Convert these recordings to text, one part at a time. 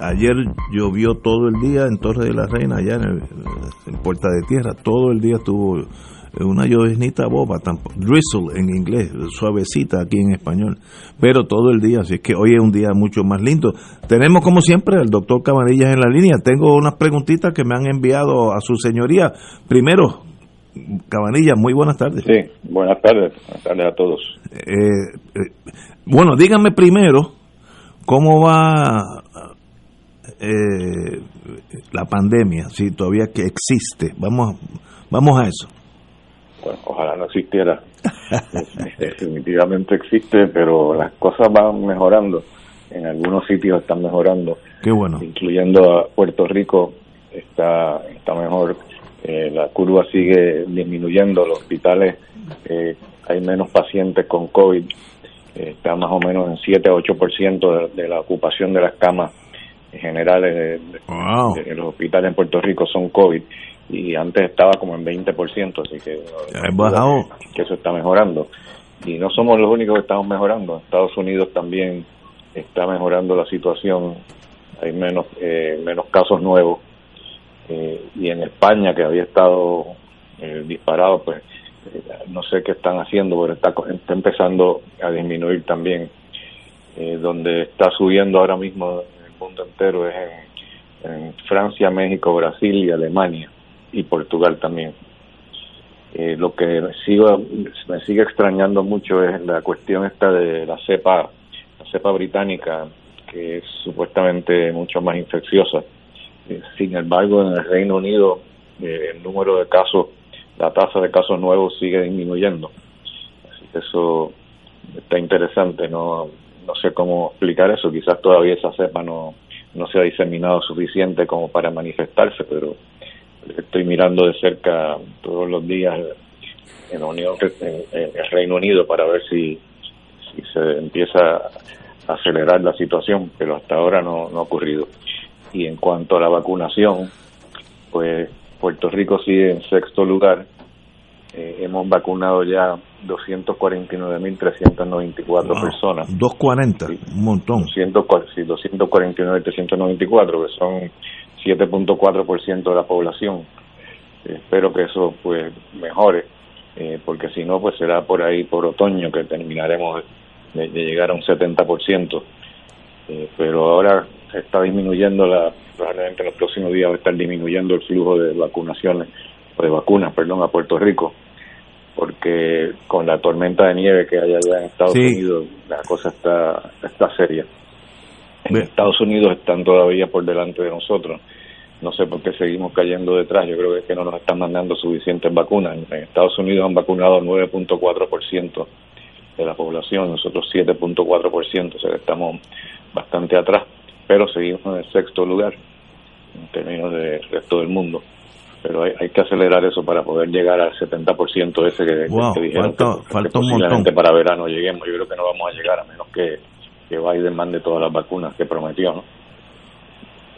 Ayer llovió todo el día en Torre de la Reina, allá en, Puerta de Tierra. Todo el día estuvo una llovinita boba, drizzle en inglés, suavecita aquí en español, pero todo el día, así es que hoy es un día mucho más lindo. Tenemos como siempre al doctor Cabanillas en la línea. Tengo unas preguntitas que me han enviado a su señoría. Primero, Cabanilla, muy buenas tardes. Sí, buenas tardes, buenas tardes a todos. Eh, eh, bueno, díganme primero cómo va eh, la pandemia, si todavía que existe. Vamos, vamos a eso. Bueno, ojalá no existiera. Definitivamente existe, pero las cosas van mejorando. En algunos sitios están mejorando. Qué bueno. Incluyendo a Puerto Rico, está, está mejor eh, la curva sigue disminuyendo, los hospitales eh, hay menos pacientes con COVID, eh, está más o menos en 7 a 8% de, de la ocupación de las camas generales de, los hospitales en Puerto Rico son COVID y antes estaba como en 20%, así que, que eso está mejorando. Y no somos los únicos que estamos mejorando, Estados Unidos también está mejorando la situación, hay menos, menos casos nuevos. Eh, y en España que había estado eh, disparado pues eh, no sé qué están haciendo pero está, está empezando a disminuir también. Donde está subiendo ahora mismo mundo entero es en, Francia México Brasil y Alemania y Portugal también lo que me, sigo, me sigue extrañando mucho es la cuestión esta de la cepa la cepa británica que es supuestamente mucho más infecciosa sin embargo, en el Reino Unido eh, el número de casos, la tasa de casos nuevos sigue disminuyendo. Así que eso está interesante. No, no sé cómo explicar eso. Quizás todavía esa cepa no, no se ha diseminado suficiente como para manifestarse, pero estoy mirando de cerca todos los días en, Unión, en, el Reino Unido para ver si, si se empieza a acelerar la situación, pero hasta ahora no, no ha ocurrido. Y en cuanto a la vacunación, pues Puerto Rico sigue en sexto lugar. Eh, hemos vacunado ya 249.394 personas. 240, un montón. sí, 249.394, que son 7.4% de la población. espero que eso pues mejore, eh, porque si no, pues será por ahí, por otoño, que terminaremos de, de llegar a un 70%. Eh, pero ahora se está disminuyendo, la, probablemente en los próximos días va a estar disminuyendo el flujo de vacunaciones, o de vacunas, perdón, a Puerto Rico, porque con la tormenta de nieve que hay allá en Estados Unidos, la cosa está, está seria. En Estados Unidos están todavía por delante de nosotros. No sé por qué seguimos cayendo detrás. Yo creo que, es que no nos están mandando suficientes vacunas. En Estados Unidos han vacunado 9.4% de la población, nosotros 7.4%, o sea que estamos bastante atrás pero seguimos en el sexto lugar en términos del resto del mundo. Pero hay, hay que acelerar eso para poder llegar al 70% ese que, que dijeron que, posiblemente para verano lleguemos. Yo creo que no vamos a llegar a menos que, que Biden mande todas las vacunas que prometió, ¿no?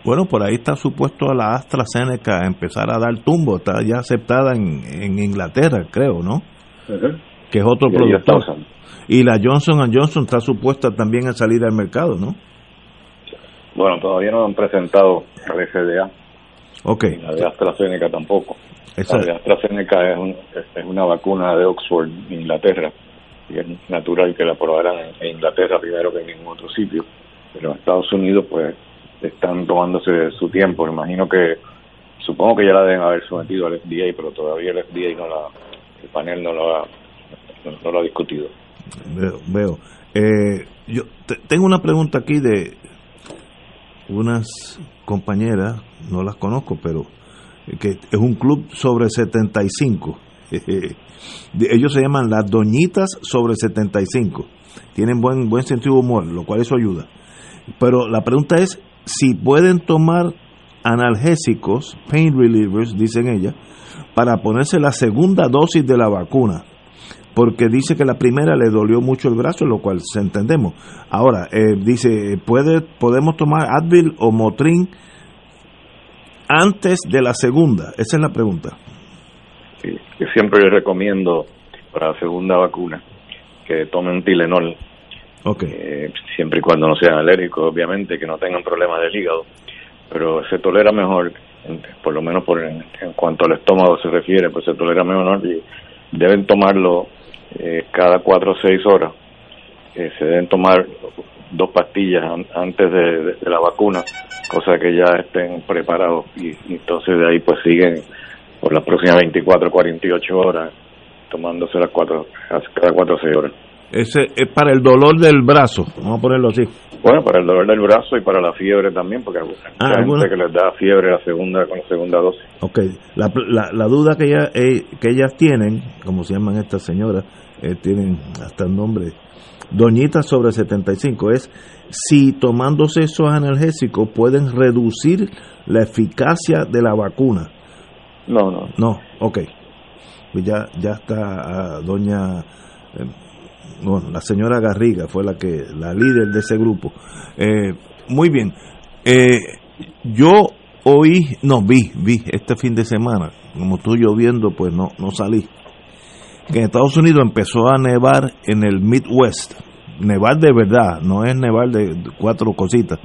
Bueno, por ahí está supuesto la AstraZeneca empezar a dar tumbo, está ya aceptada en, en Inglaterra, creo, ¿no? Que es otro productor. Y la Johnson Johnson está supuesta también a salir al mercado, ¿no? Bueno, todavía no han presentado la FDA. Ok. La de AstraZeneca tampoco. La de AstraZeneca es, es una vacuna de Oxford, Inglaterra. Y es natural que la aprobaran en Inglaterra primero que en ningún otro sitio. Pero en Estados Unidos, pues, están tomándose su tiempo. Imagino que, supongo que ya la deben haber sometido al FDA, pero todavía el FDA no la, el panel no lo ha, no, lo ha discutido. Veo. veo. Eh, yo tengo una pregunta aquí de unas compañeras, no las conozco, pero que es un club sobre 75. Ellos se llaman las doñitas sobre 75. Tienen buen, buen sentido de humor, lo cual eso ayuda. Pero la pregunta es si pueden tomar analgésicos, pain relievers, dicen ellas, para ponerse la segunda dosis de la vacuna. Porque dice que la primera le dolió mucho el brazo, lo cual se entendemos. Ahora, eh, dice, ¿puede, ¿podemos tomar Advil o Motrin antes de la segunda? Esa es la pregunta. Sí, yo siempre recomiendo para la segunda vacuna que tomen Tilenol. Okay. Eh, siempre y cuando no sean alérgicos, obviamente, que no tengan problemas del hígado. Pero se tolera mejor, por lo menos por en, cuanto al estómago se refiere, pues se tolera mejor y deben tomarlo eh, cada cuatro o seis horas. Se deben tomar dos pastillas antes de, la vacuna, cosa que ya estén preparados y, entonces de ahí pues siguen por las próximas 24 o 48 horas tomándose las cuatro, cada cuatro o seis horas. Ese es para el dolor del brazo, vamos a ponerlo así. Bueno, para el dolor del brazo y para la fiebre también, porque hay ah, gente que les da fiebre la segunda con la segunda dosis. Ok, la, la, duda que, ella, eh, que ellas tienen, como se llaman estas señoras, eh, tienen hasta el nombre, doñitas sobre 75, es si tomándose esos analgésicos pueden reducir la eficacia de la vacuna. No, no. No, ok. Pues ya, ya está ah, doña... Bueno, la señora Garriga fue la que la líder de ese grupo. Eh, muy bien. Eh, yo oí, no vi, vi este fin de semana, como estoy lloviendo, pues no, no salí. Que en Estados Unidos empezó a nevar en el Midwest. Nevar de verdad, no es nevar de cuatro cositas.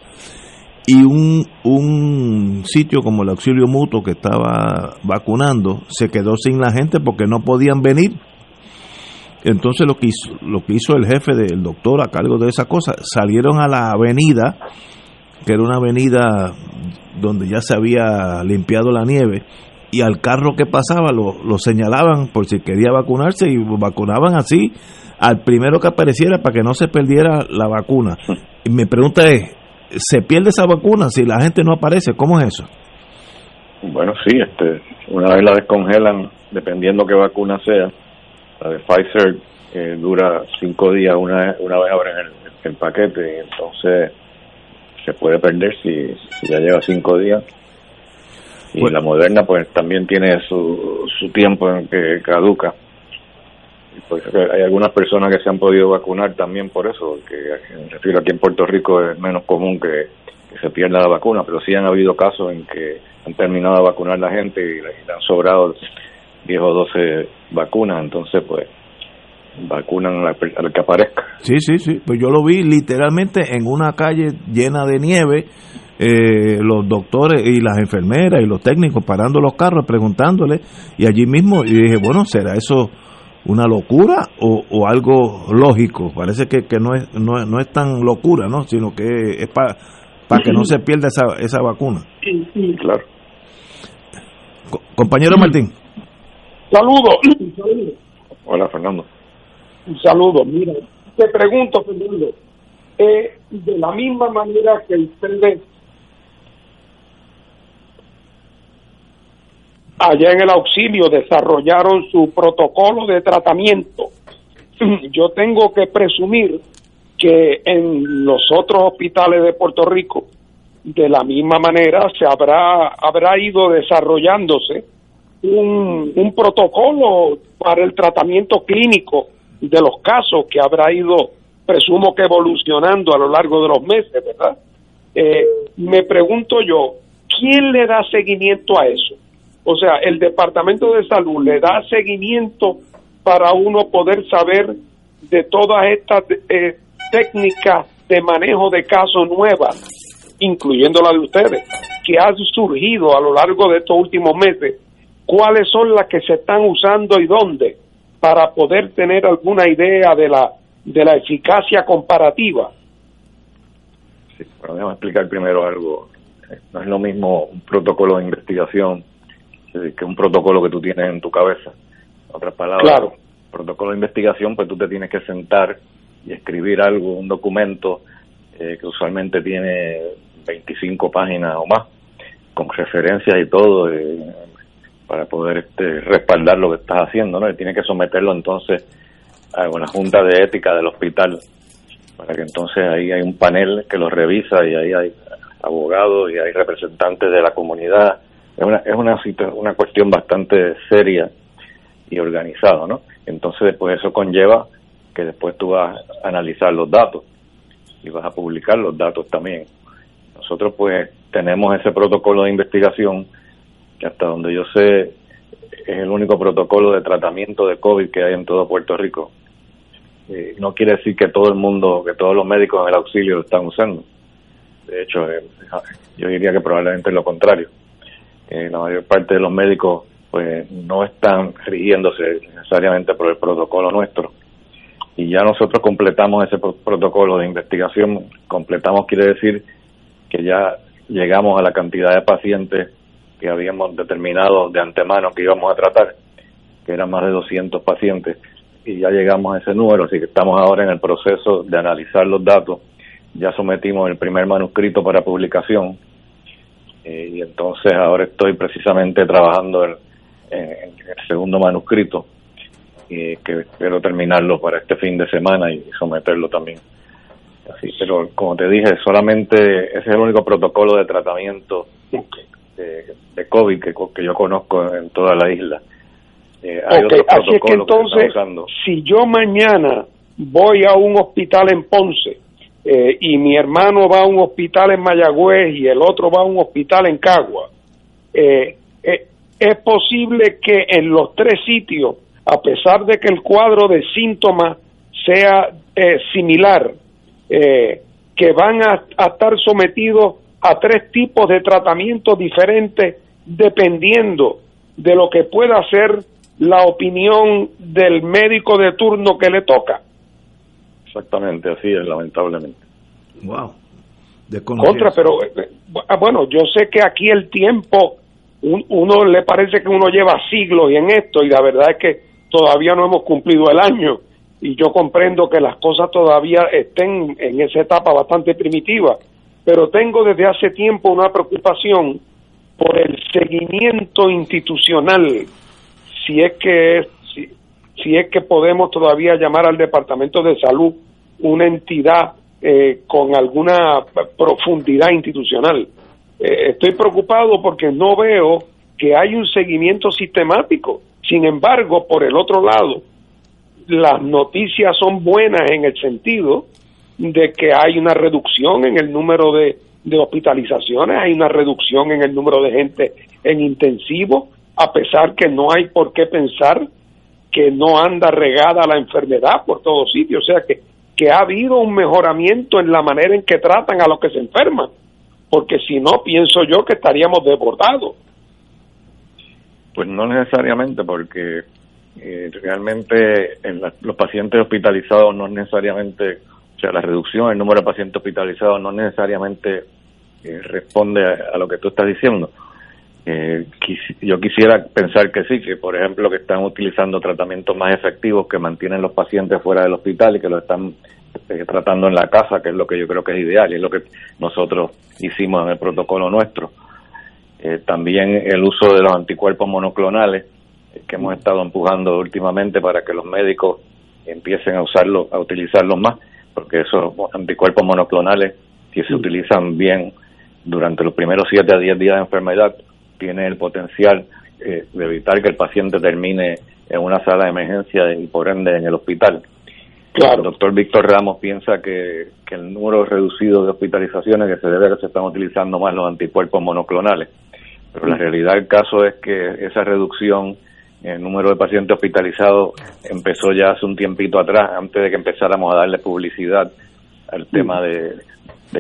Y un, un sitio como el Auxilio Mutuo que estaba vacunando se quedó sin la gente porque no podían venir entonces lo que hizo, lo que hizo el jefe del doctor a cargo de esa cosa, salieron a la avenida, que era una avenida donde ya se había limpiado la nieve, y al carro que pasaba lo, señalaban por si quería vacunarse y vacunaban así al primero que apareciera para que no se perdiera la vacuna. Y mi pregunta es, ¿se pierde esa vacuna si la gente no aparece? ¿Cómo es eso? Bueno, sí, este, una vez la descongelan, dependiendo qué vacuna sea, la de Pfizer eh, dura cinco días una, una vez abren el, paquete y entonces se puede perder si, ya lleva cinco días. Y la Moderna pues también tiene su, su tiempo en que caduca. Y pues hay algunas personas que se han podido vacunar también por eso, que aquí en Puerto Rico es menos común que, se pierda la vacuna, pero sí han habido casos en que han terminado de vacunar la gente y le han sobrado 10 o 12 vacunas, entonces pues vacunan al, que aparezca. Sí, sí, sí, pues yo lo vi literalmente en una calle llena de nieve, eh, los doctores y las enfermeras y los técnicos parando los carros preguntándole y allí mismo y dije, bueno, ¿será eso una locura o, algo lógico? Parece que, que no, es, no, no es tan locura, ¿no? Sino que es para para que no se pierda esa, esa vacuna. Sí, claro. compañero Martín. Saludos. Hola, Fernando. Un saludo. Mira, te pregunto, Fernando, eh, de la misma manera que ustedes allá en el auxilio desarrollaron su protocolo de tratamiento, yo tengo que presumir que en los otros hospitales de Puerto Rico, de la misma manera, se habrá, habrá ido desarrollándose un, protocolo para el tratamiento clínico de los casos que habrá ido, presumo que evolucionando a lo largo de los meses, ¿verdad? Eh, me pregunto yo, ¿quién le da seguimiento a eso? O sea, el Departamento de Salud le da seguimiento para uno poder saber de todas estas eh, técnicas de manejo de casos nuevas, incluyendo la de ustedes, que han surgido a lo largo de estos últimos meses cuáles son las que se están usando y dónde para poder tener alguna idea de la de la eficacia comparativa. Sí, bueno, déjame explicar primero algo. No es lo mismo un protocolo de investigación que un protocolo que tú tienes en tu cabeza. En otras palabras, claro. protocolo de investigación, pues tú te tienes que sentar y escribir algo, un documento eh, que usualmente tiene 25 páginas o más, con referencias y todo, eh, para poder este, respaldar lo que estás haciendo, ¿no? Y tiene que someterlo entonces a una junta de ética del hospital, para que entonces ahí hay un panel que lo revisa y ahí hay abogados y hay representantes de la comunidad. Es una, es una, una cuestión bastante seria y organizada, ¿no? Entonces, pues eso conlleva que después tú vas a analizar los datos y vas a publicar los datos también. Nosotros pues tenemos ese protocolo de investigación que hasta donde yo sé es el único protocolo de tratamiento de COVID que hay en todo Puerto Rico. No quiere decir que todo el mundo, que todos los médicos en el auxilio lo están usando. De hecho, eh, yo diría que probablemente lo contrario. Eh, la mayor parte de los médicos pues no están rigiéndose necesariamente por el protocolo nuestro y ya nosotros completamos ese protocolo de investigación. Completamos quiere decir que ya llegamos a la cantidad de pacientes que habíamos determinado de antemano que íbamos a tratar, que eran más de 200 pacientes, y ya llegamos a ese número, así que estamos ahora en el proceso de analizar los datos. Ya sometimos el primer manuscrito para publicación, eh, y entonces ahora estoy precisamente trabajando en el segundo manuscrito y que espero terminarlo para este fin de semana y someterlo también. Así, pero como te dije, solamente ese es el único protocolo de tratamiento de, COVID que, que, yo conozco en toda la isla. Eh, así es que entonces, si yo mañana voy a un hospital en Ponce eh, y mi hermano va a un hospital en Mayagüez y el otro va a un hospital en Cagua, eh, eh es posible que en los tres sitios a pesar de que el cuadro de síntomas sea eh, similar, eh, que van a, estar sometidos a tres tipos de tratamientos diferentes dependiendo de lo que pueda ser la opinión del médico de turno que le toca. Exactamente, así es, lamentablemente. Wow. Contra, pero eh, bueno, yo sé que aquí el tiempo, uno le parece que uno lleva siglos y en esto, y la verdad es que todavía no hemos cumplido el año y yo comprendo que las cosas todavía estén en esa etapa bastante primitiva, pero tengo desde hace tiempo una preocupación por el seguimiento institucional, si es que si, si es que podemos todavía llamar al Departamento de Salud una entidad eh, con alguna profundidad institucional. Eh, estoy preocupado porque no veo que hay un seguimiento sistemático sin embargo, por el otro lado, las noticias son buenas en el sentido de que hay una reducción en el número de, hospitalizaciones, hay una reducción en el número de gente en intensivo, a pesar que no hay por qué pensar que no anda regada la enfermedad por todos sitios, o sea que, que ha habido un mejoramiento en la manera en que tratan a los que se enferman, porque si no, pienso yo que estaríamos desbordados. Pues no necesariamente, porque eh, realmente en los pacientes hospitalizados no necesariamente, o sea, la reducción del número de pacientes hospitalizados no necesariamente eh, responde a, lo que tú estás diciendo. Eh, yo quisiera pensar que sí, que por ejemplo que están utilizando tratamientos más efectivos que mantienen los pacientes fuera del hospital y que lo están tratando en la casa, que es lo que yo creo que es ideal y es lo que nosotros hicimos en el protocolo nuestro. Eh, también el uso de los anticuerpos monoclonales eh, que hemos estado empujando últimamente para que los médicos empiecen a usarlos, a utilizarlos más, porque esos anticuerpos monoclonales, si se utilizan bien durante los primeros 7 a 10 días de enfermedad, tiene el potencial eh, de evitar que el paciente termine en una sala de emergencia y por ende en el hospital. Claro. El doctor Víctor Ramos piensa que, que el número reducido de hospitalizaciones que se debe a que se están utilizando más los anticuerpos monoclonales. Pero la realidad del caso es que esa reducción el número de pacientes hospitalizados empezó ya hace un tiempito atrás, antes de que empezáramos a darle publicidad al tema de,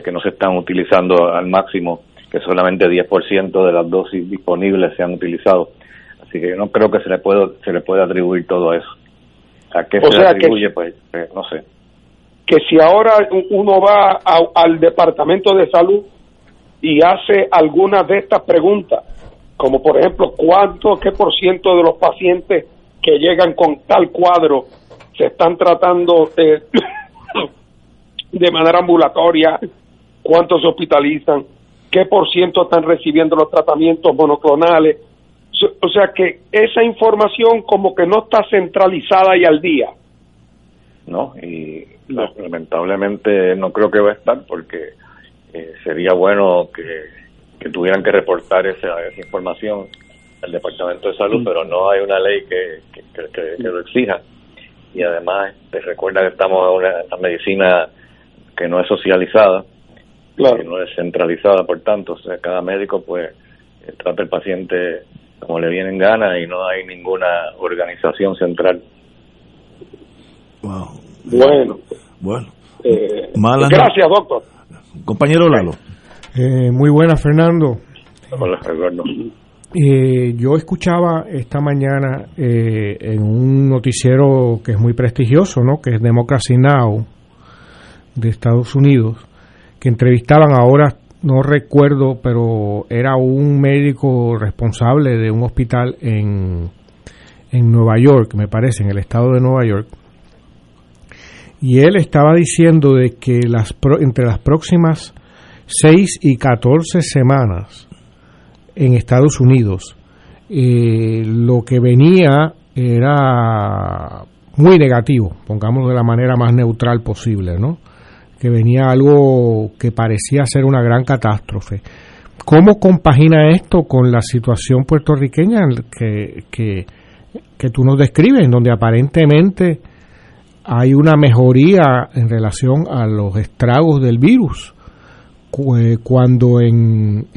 que no se están utilizando al máximo, que solamente 10% de las dosis disponibles se han utilizado. Así que yo no creo que se le pueda, se le pueda atribuir todo eso. ¿A qué se le atribuye? pues, pues no sé. que si ahora uno va al departamento de salud y hace algunas de estas preguntas, como por ejemplo, ¿cuánto, qué por ciento de los pacientes que llegan con tal cuadro se están tratando de, de manera ambulatoria? ¿Cuántos se hospitalizan? ¿Qué por ciento están recibiendo los tratamientos monoclonales? O sea que esa información como que no está centralizada y al día. No, y lamentablemente no creo que va a estar porque eh, sería bueno que, tuvieran que reportar esa, esa información al Departamento de Salud, pero no hay una ley que, que, lo exija. Y además, te recuerda que estamos en una, medicina que no es socializada, que no es centralizada, por tanto, o sea, cada médico pues eh, trata al paciente como le vienen ganas y no hay ninguna organización central. Bueno. Bueno. Eh, gracias, doctor. Compañero Lalo. Eh, muy buena, Fernando. Hola, Eduardo. Eh, yo escuchaba esta mañana en un noticiero que es muy prestigioso, ¿no? Que es Democracy Now! de Estados Unidos, que entrevistaban ahora no recuerdo, pero era un médico responsable de un hospital en, en Nueva York, me parece, en el estado de Nueva York. Y él estaba diciendo de que las entre las próximas 6 y 14 semanas en Estados Unidos, eh, lo que venía era muy negativo, pongamos de la manera más neutral posible, ¿no? que venía algo que parecía ser una gran catástrofe. ¿Cómo compagina esto con la situación puertorriqueña que, que, que tú nos describes, donde aparentemente hay una mejoría en relación a los estragos del virus? Eh, cuando en,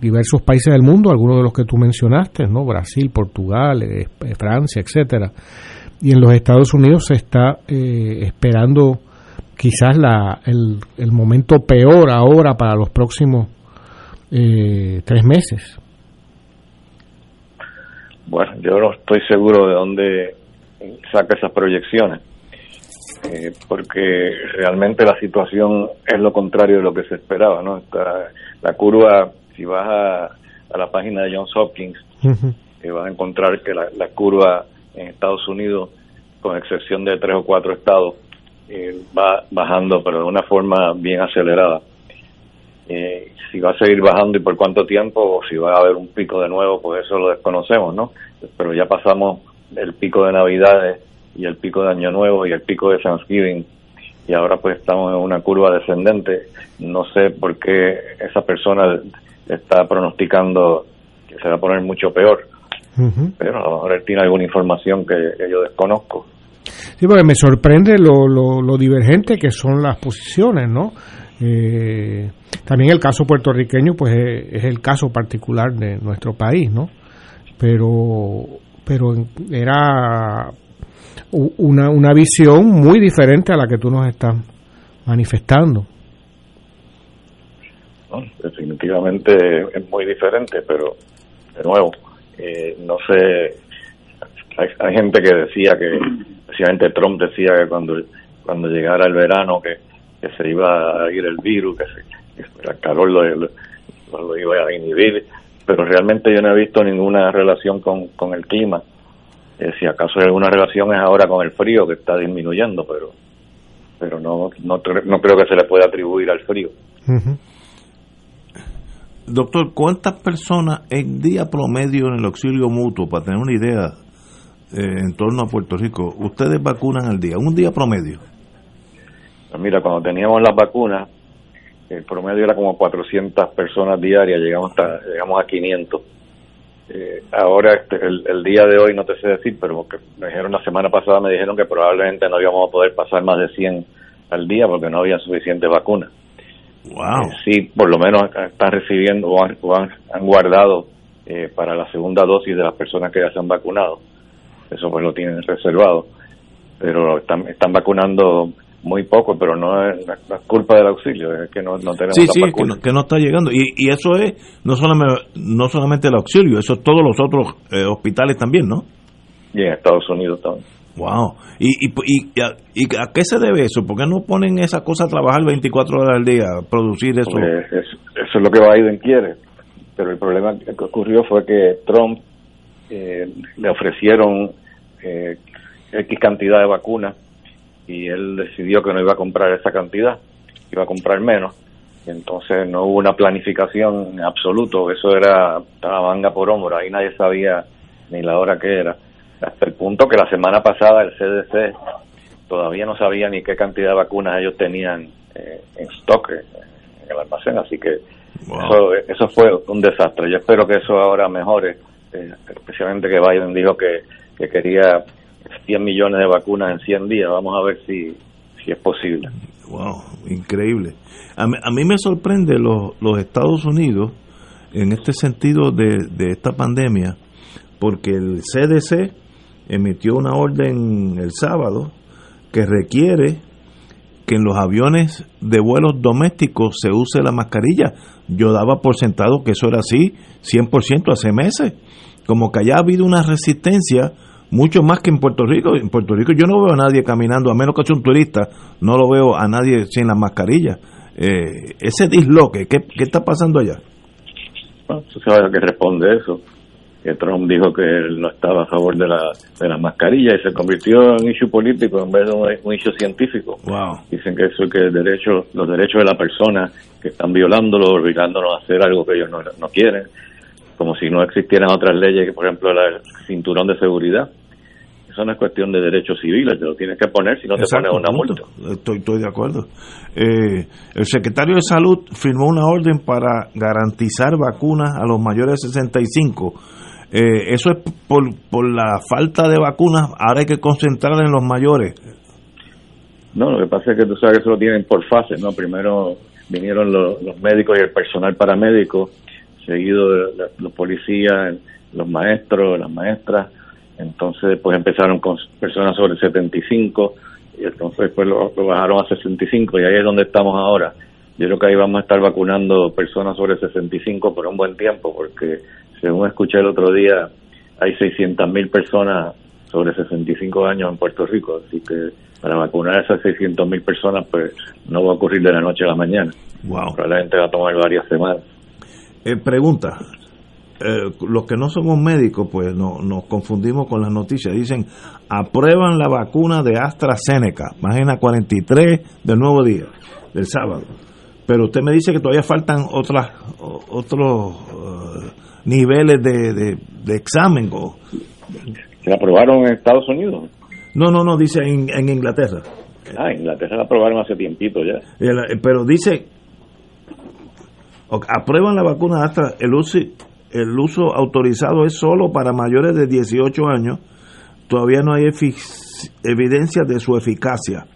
diversos países del mundo, algunos de los que tú mencionaste, ¿no? Brasil, Portugal, eh, Francia, etcétera, y en los Estados Unidos se está eh, esperando quizás la, el, el momento peor ahora para los próximos eh, tres meses. Bueno, yo no estoy seguro de dónde saca esas proyecciones, eh, porque realmente la situación es lo contrario de lo que se esperaba, ¿no? la curva, si vas a, la página de Johns Hopkins, eh, vas a encontrar que la, la curva en Estados Unidos, con excepción de tres o cuatro estados, eh, va bajando, pero de una forma bien acelerada. Eh, si va a seguir bajando y por cuánto tiempo, o si va a haber un pico de nuevo, pues eso lo desconocemos, ¿no? Pero ya pasamos el pico de Navidades y el pico de Año Nuevo y el pico de Thanksgiving y ahora pues estamos en una curva descendente. No sé por qué esa persona está pronosticando que se va a poner mucho peor, pero a lo mejor él tiene alguna información que yo desconozco. Sí, porque me sorprende lo, lo, divergente que son las posiciones, ¿no? Eh, también el caso puertorriqueño, pues es, el caso particular de nuestro país, ¿no? Pero, pero era una, una visión muy diferente a la que tú nos estás manifestando. definitivamente es muy diferente, pero de nuevo, eh, no sé, hay gente que decía que especialmente Trump decía que cuando, cuando llegara el verano que, se iba a ir el virus, que, el calor lo, lo, iba a inhibir, pero realmente yo no he visto ninguna relación con, con el clima. Eh, si acaso hay alguna relación es ahora con el frío que está disminuyendo, pero pero no, no, no creo que se le pueda atribuir al frío. Doctor, ¿cuántas personas en día promedio en el auxilio mutuo, para tener una idea, eh, en torno a Puerto Rico, ustedes vacunan al día, un día promedio. Pues mira, cuando teníamos las vacunas, el promedio era como 400 personas diarias, llegamos a, llegamos a 500. Eh, ahora, este, el, día de hoy, no te sé decir, pero que me dijeron la semana pasada, me dijeron que probablemente no íbamos a poder pasar más de 100 al día porque no había suficientes vacunas. Wow. Eh, sí, por lo menos están recibiendo o han, han, guardado para la segunda dosis de las personas que ya se han vacunado eso pues lo tienen reservado. Pero están, están vacunando muy poco, pero no es, culpa del auxilio, es que no, no tenemos sí, sí, Que, no, está llegando. Y, y eso es no solamente, no solamente el auxilio, eso es todos los otros eh, hospitales también, ¿no? Y en Estados Unidos también. Wow. ¿Y, y, y, a, qué se debe eso? ¿Por qué no ponen esa cosa a trabajar 24 horas al día, a producir eso? eso es lo que Biden quiere. Pero el problema que ocurrió fue que Trump eh, le ofrecieron eh, X cantidad de vacunas y él decidió que no iba a comprar esa cantidad, iba a comprar menos. entonces no hubo una planificación en absoluto, eso era la manga por hombro, ahí nadie sabía ni la hora que era hasta el punto que la semana pasada el CDC todavía no sabía ni qué cantidad de vacunas ellos tenían eh, en stock eh, en el almacén, así que eso, eso fue un desastre. Yo espero que eso ahora mejore, eh, especialmente que Biden dijo que, que quería 100 millones de vacunas en 100 días. Vamos a ver si, si es posible. Wow, increíble. A a mí me sorprende los, los Estados Unidos en este sentido de, de esta pandemia, porque el CDC emitió una orden el sábado que requiere que en los aviones de vuelos domésticos se use la mascarilla. Yo daba por sentado que eso era así 100% hace meses. Como que haya habido una resistencia mucho más que en Puerto Rico. En Puerto Rico yo no veo a nadie caminando, a menos que sea un turista, no lo veo a nadie sin la mascarilla. Eh, ese disloque, ¿qué, ¿qué está pasando allá? Bueno, tú sabes que responde eso que Trump dijo que él no estaba a favor de la, de la mascarilla y se convirtió en un issue político en vez de un, issue científico. Dicen que eso que derecho, los derechos de la persona que están violándolo, obligándonos a hacer algo que ellos no, no quieren, como si no existieran otras leyes, por ejemplo, el cinturón de seguridad. Eso no es cuestión de derechos civiles, te lo tienes que poner si no te pones una multa. Estoy, estoy de acuerdo. Eh, el secretario de Salud firmó una orden para garantizar vacunas a los mayores de 65 eh, eso es por, por la falta de vacunas, ahora hay que concentrar en los mayores. No, lo que pasa es que tú sabes que eso lo tienen por fases, ¿no? Primero vinieron los, médicos y el personal paramédico, seguido de, los policías, los maestros, las maestras, entonces después empezaron con personas sobre 75 y entonces después lo, lo, bajaron a 65 y ahí es donde estamos ahora. Yo creo que ahí vamos a estar vacunando personas sobre 65 por un buen tiempo porque según escuché el otro día, hay 600.000 personas sobre 65 años en Puerto Rico, así que para vacunar a esas 600.000 personas, pues no va a ocurrir de la noche a la mañana. Wow. Probablemente va a tomar varias semanas. Eh, pregunta, eh, los que no somos médicos, pues no, nos confundimos con las noticias. Dicen, aprueban la vacuna de AstraZeneca, página 43 del nuevo día, del sábado. Pero usted me dice que todavía faltan otras, otros niveles de, de, examen. O... ¿Se aprobaron en Estados Unidos? No, no, no, dice en, en Inglaterra. Ah, en Inglaterra la aprobaron hace tiempito ya. Eh, pero dice, aprueban la vacuna hasta el uso, el uso autorizado es solo para mayores de 18 años. Todavía no hay evidencia de su eficacia.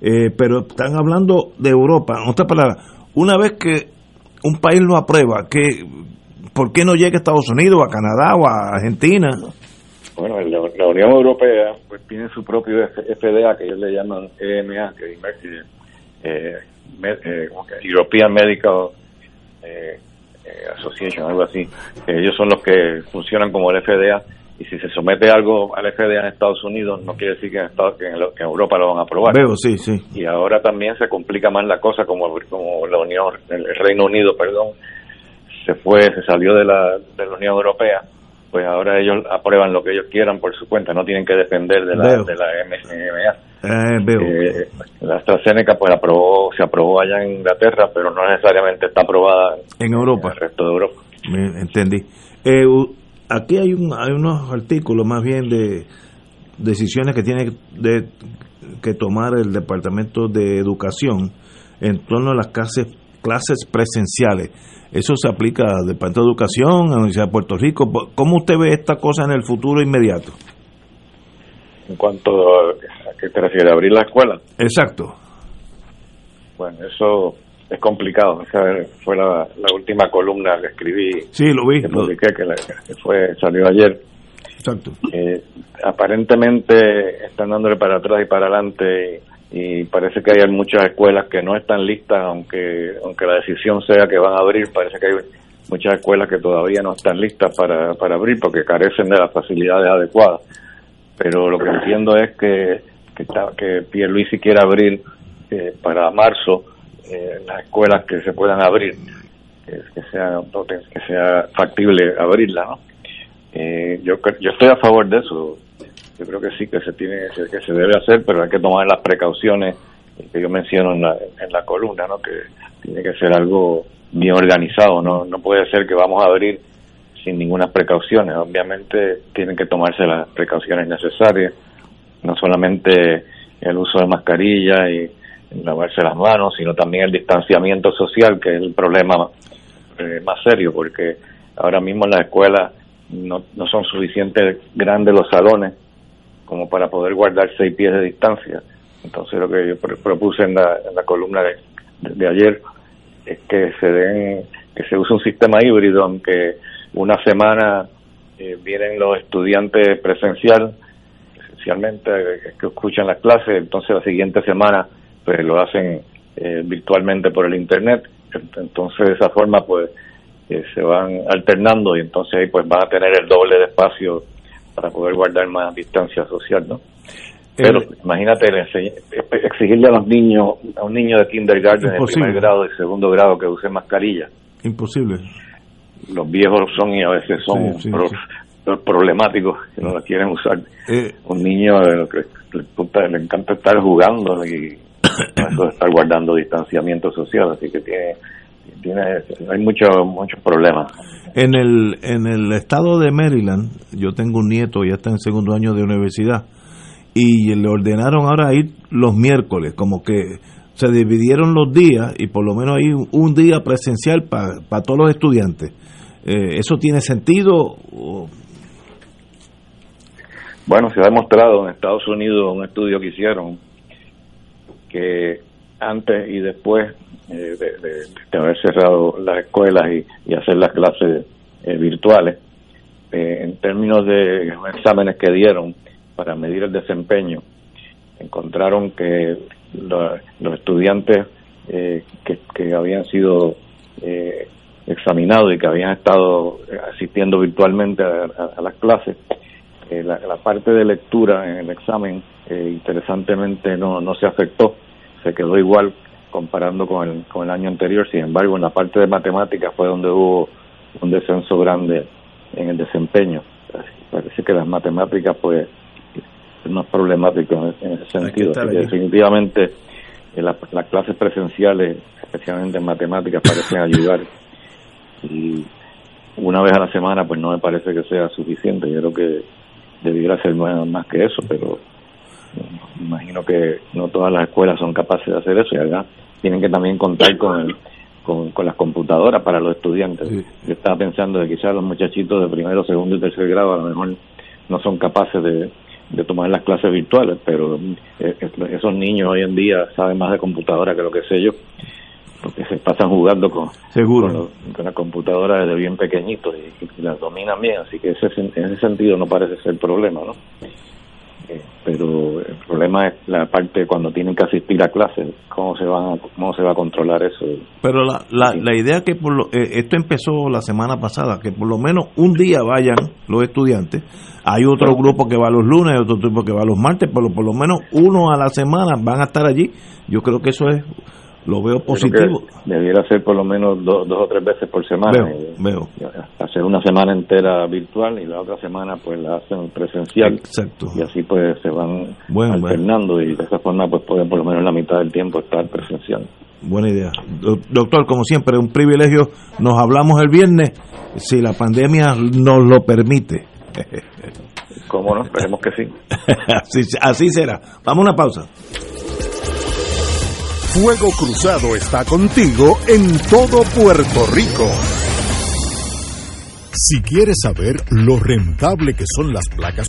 Eh, pero están hablando de Europa. En otras palabras, una vez que un país lo aprueba, ¿qué, ¿por qué no llega a Estados Unidos, a Canadá o a Argentina? Bueno, la, Unión Europea pues tiene su propio FDA, que ellos le llaman EMA, que es eh, eh, European Medical eh, Association, algo así. ellos son los que funcionan como el FDA y si se somete algo al FDA en Estados Unidos no quiere decir que en, Estados, que en, Europa lo van a aprobar. Veo, sí, sí. Y ahora también se complica más la cosa como, como la Unión, el Reino Unido, perdón, se fue, se salió de la, de la Unión Europea, pues ahora ellos aprueban lo que ellos quieran por su cuenta, no tienen que depender de la, de la MSMA. Eh, veo. Eh, la AstraZeneca pues aprobó, se aprobó allá en Inglaterra, pero no necesariamente está aprobada en Europa. En el resto de Europa. Entendí. Eh, aquí hay, un, hay unos artículos más bien de decisiones que tiene de, que tomar el Departamento de Educación en torno a las clases, clases presenciales. Eso se aplica al Departamento de Educación, a la Universidad de Puerto Rico. ¿Cómo usted ve esta cosa en el futuro inmediato? En cuanto a, qué te refieres, abrir la escuela. Exacto. Bueno, eso es complicado. Esa fue la, última columna que escribí. Sí, lo vi. Que publiqué, que, fue, salió ayer. Exacto. Eh, aparentemente están dándole para atrás y para adelante y parece que hay muchas escuelas que no están listas, aunque aunque la decisión sea que van a abrir, parece que hay muchas escuelas que todavía no están listas para, para abrir porque carecen de las facilidades adecuadas. pero lo que entiendo es que que, está, que Pierluisi quiere abrir eh, para marzo eh, las escuelas que se puedan abrir, que, sea que sea factible abrirla, ¿no? Eh, yo yo estoy a favor de eso. Yo creo que sí que se tiene que se debe hacer, pero hay que tomar las precauciones que yo menciono en la, en la columna, ¿no? Que tiene que ser algo bien organizado, no no puede ser que vamos a abrir sin ninguna precauciones. Obviamente tienen que tomarse las precauciones necesarias no solamente el uso de mascarilla y lavarse las manos, sino también el distanciamiento social, que es el problema eh, más serio, porque ahora mismo en las escuelas no, no son suficientes grandes los salones como para poder guardar seis pies de distancia. Entonces lo que yo propuse en la, en la columna de, ayer es que se den, que se use un sistema híbrido, aunque una semana eh, vienen los estudiantes presencial especialmente eh, que escuchan las clases, entonces la siguiente semana pues lo hacen eh, virtualmente por el internet, entonces de esa forma pues eh, se van alternando y entonces ahí pues van a tener el doble de espacio para poder guardar más distancia social, ¿no? Pero imagínate exigirle a los niños, a un niño de kindergarten de primer grado y segundo grado que use mascarilla. Imposible. Los viejos son y a veces son problemáticos que no la quieren usar. Eh, un niño que le, encanta estar jugando y estar guardando distanciamiento social, así que tiene, tiene hay muchos muchos problemas. En el en el estado de Maryland, yo tengo un nieto, ya está en segundo año de universidad y le ordenaron ahora ir los miércoles, como que se dividieron los días y por lo menos hay un día presencial para todos los estudiantes. Eh, ¿Eso tiene sentido? Bueno, se ha demostrado en Estados Unidos un estudio que hicieron que antes y después eh, de, haber cerrado las escuelas y, hacer las clases eh, virtuales, eh, en términos de exámenes que dieron para medir el desempeño, encontraron que los estudiantes que, que, habían sido examinados y que habían estado asistiendo virtualmente a las clases, eh, la, parte de lectura en el examen, eh, interesantemente, no, no se afectó, se quedó igual comparando con el, con el año anterior. Sin embargo, en la parte de matemáticas fue donde hubo un descenso grande en el desempeño. Parece que las matemáticas, pues, es más problemático en, ese sentido. definitivamente, eh, las clases presenciales, especialmente en matemáticas, parecen ayudar. Y una vez a la semana, pues no me parece que sea suficiente. Yo creo que debiera ser más, que eso, pero imagino que no todas las escuelas son capaces de hacer eso y acá tienen que también contar con, con, las computadoras para los estudiantes. Yo estaba pensando de quizás los muchachitos de primero, segundo y tercer grado a lo mejor no son capaces de, de tomar las clases virtuales, pero eh, esos niños hoy en día saben más de computadora que lo que sé yo porque se pasan jugando con, Seguro. con, la computadora desde bien pequeñitos y, las dominan bien, así que ese, en ese sentido no parece ser el problema, ¿no? Eh, pero el problema es la parte cuando tienen que asistir a clases, cómo se va cómo se va a controlar eso. Pero la, la, la idea que por lo, eh, esto empezó la semana pasada, que por lo menos un día vayan los estudiantes, hay otro grupo que va los lunes, hay otro grupo que va los martes, pero por lo menos uno a la semana van a estar allí. Yo creo que eso es lo veo positivo. Debiera ser por lo menos dos o tres veces por semana. Veo, Hacer una semana entera virtual y la otra semana pues la hacen presencial. Exacto. Y así pues se van alternando y de esa forma pues pueden por lo menos la mitad del tiempo estar presencial. Buena idea. Doctor, como siempre, un privilegio. Nos hablamos el viernes si la pandemia nos lo permite. ¿Cómo no? Esperemos que sí. así, así será. Vamos a una pausa. Fuego Cruzado está contigo en todo Puerto Rico. Si quieres saber lo rentable que son las placas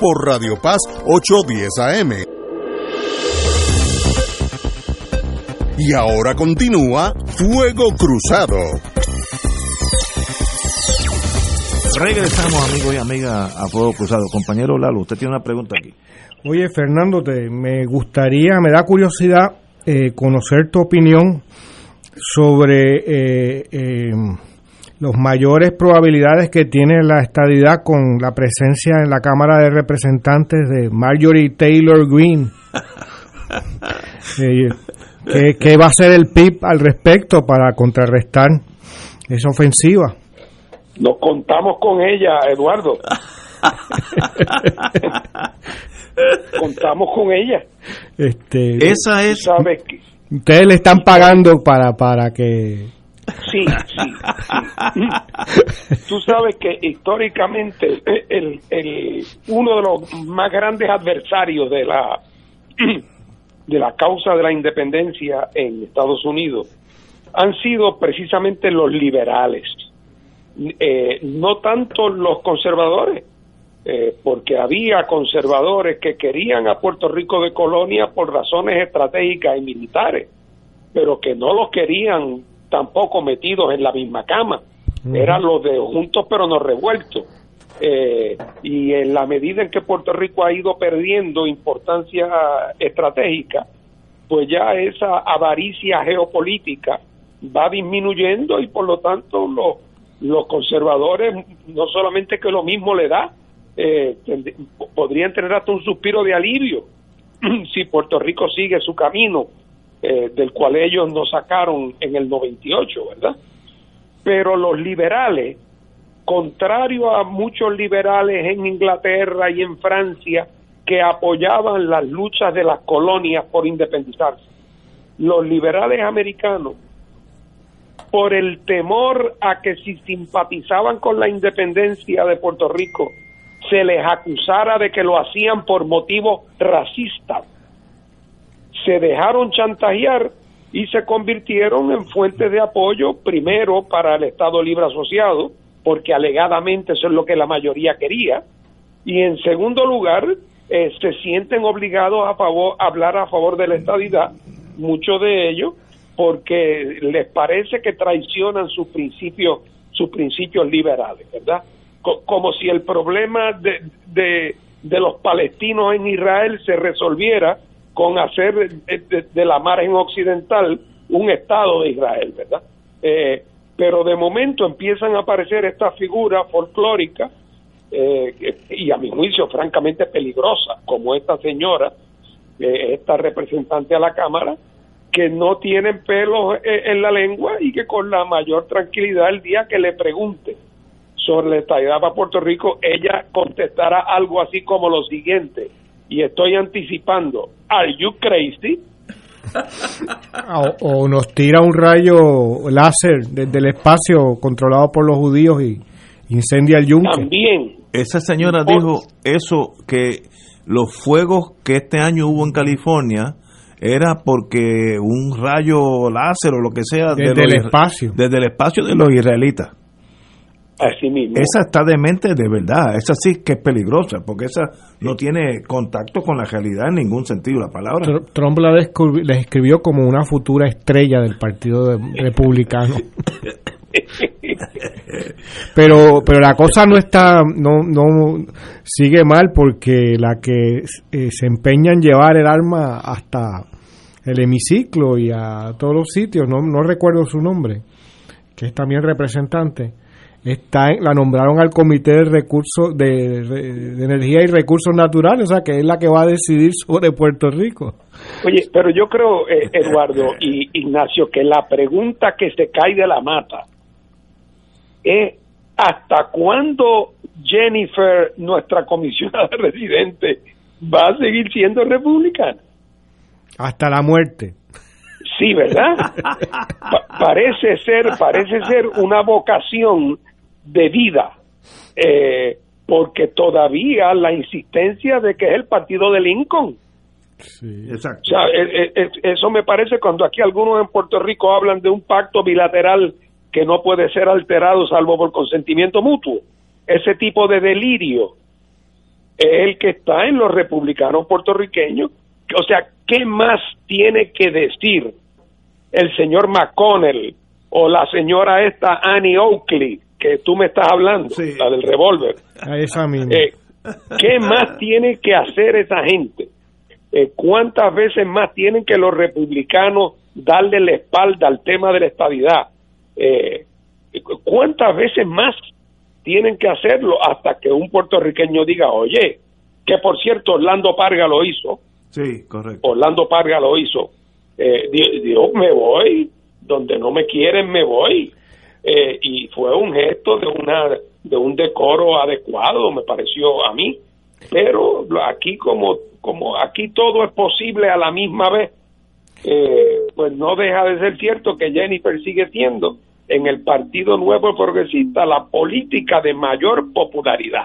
por Radio Paz 810 AM. Y ahora continúa Fuego Cruzado. Regresamos, amigos y amigas, a Fuego Cruzado. Compañero Lalo, usted tiene una pregunta aquí. Oye, Fernando, te, me gustaría, me da curiosidad eh, conocer tu opinión sobre eh, eh, las mayores probabilidades que tiene la estadidad con la presencia en la Cámara de Representantes de Marjorie Taylor Greene. Eh, ¿qué, qué va a hacer el PIB al respecto para contrarrestar esa ofensiva? Nos contamos con ella, Eduardo. contamos con ella. Este, Esa es. Sabes que ustedes le están pagando para, para que... Sí, sí. Tú sabes que históricamente el, el, uno de los más grandes adversarios de la de la causa de la independencia en Estados Unidos han sido precisamente los liberales, eh, no tanto los conservadores, eh, porque había conservadores que querían a Puerto Rico de colonia por razones estratégicas y militares, pero que no los querían tampoco metidos en la misma cama. Eran los de juntos pero no revueltos. Eh, y en la medida en que Puerto Rico ha ido perdiendo importancia estratégica, pues ya esa avaricia geopolítica va disminuyendo y por lo tanto los, los conservadores no solamente que lo mismo le da, eh, podrían tener hasta un suspiro de alivio si Puerto Rico sigue su camino eh, del cual ellos nos sacaron en el 98, ¿verdad? Pero los liberales, contrario a muchos liberales en Inglaterra y en Francia que apoyaban las luchas de las colonias por independizarse, los liberales americanos, por el temor a que si simpatizaban con la independencia de Puerto Rico, se les acusara de que lo hacían por motivos racistas, se dejaron chantajear y se convirtieron en fuentes de apoyo primero para el Estado Libre Asociado, porque alegadamente eso es lo que la mayoría quería, y en segundo lugar eh, se sienten obligados a favor a hablar a favor de la estadidad, muchos de ellos porque les parece que traicionan sus principios sus principios liberales, ¿verdad? co- como si el problema de, de los palestinos en Israel se resolviera con hacer de, de- la margen occidental un Estado de Israel, ¿verdad? Eh, pero de momento empiezan a aparecer estas figuras folclóricas eh, y a mi juicio francamente peligrosas, como esta señora, eh, esta representante a la Cámara, que no tienen pelos eh, en la lengua y que con la mayor tranquilidad el día que le pregunte sobre la estadidad para Puerto Rico, ella contestará algo así como lo siguiente, y estoy anticipando, ¿Are you crazy? O, o nos tira un rayo láser desde el espacio controlado por los judíos y incendia el yunque. También, Esa señora dijo eso, que los fuegos que este año hubo en California era porque un rayo láser o lo que sea de Desde los el espacio. desde el espacio de los israelitas. Así mismo. Esa está demente de verdad, esa sí que es peligrosa, porque esa no tiene contacto con la realidad en ningún sentido la palabra. Tr- Trump la describió como una futura estrella del Partido de- Republicano. pero pero la cosa no está no no sigue mal porque la que eh, se empeña en llevar el arma hasta el hemiciclo y a todos los sitios no no recuerdo su nombre que es también representante está en- la nombraron al comité de recursos de, de energía y recursos naturales o sea que es la que va a decidir sobre Puerto Rico Oye, pero yo creo, eh, Eduardo y Ignacio, que la pregunta que se cae de la mata es ¿hasta cuándo Jennifer, nuestra comisionada residente, va a seguir siendo republicana? hasta la muerte Sí, ¿verdad? Pa- parece ser, parece ser una vocación de vida, eh, porque todavía la insistencia de que es el partido de Lincoln. Exacto. O sea, e- e- e- eso me parece cuando aquí algunos en Puerto Rico hablan de un pacto bilateral que no puede ser alterado salvo por consentimiento mutuo. Ese tipo de delirio es el que está en los republicanos puertorriqueños. O sea, ¿qué más tiene que decir el señor McConnell o la señora esta Annie Oakley que tú me estás hablando, la del revólver? a esa misma Eh, ¿Qué más tiene que hacer esa gente? Eh, ¿Cuántas veces más tienen que los republicanos darle la espalda al tema de la estabilidad? Eh, ¿Cuántas veces más tienen que hacerlo hasta que un puertorriqueño diga, oye, que por cierto Orlando Parga lo hizo, Sí, correcto. Orlando Parga lo hizo, eh, di- dijo, me voy, donde no me quieren me voy. Eh, y fue un gesto de una de un decoro adecuado me pareció a mí. Pero aquí como como aquí todo es posible a la misma vez eh, pues no deja de ser cierto que Jennifer sigue siendo en el Partido Nuevo Progresista la política de mayor popularidad.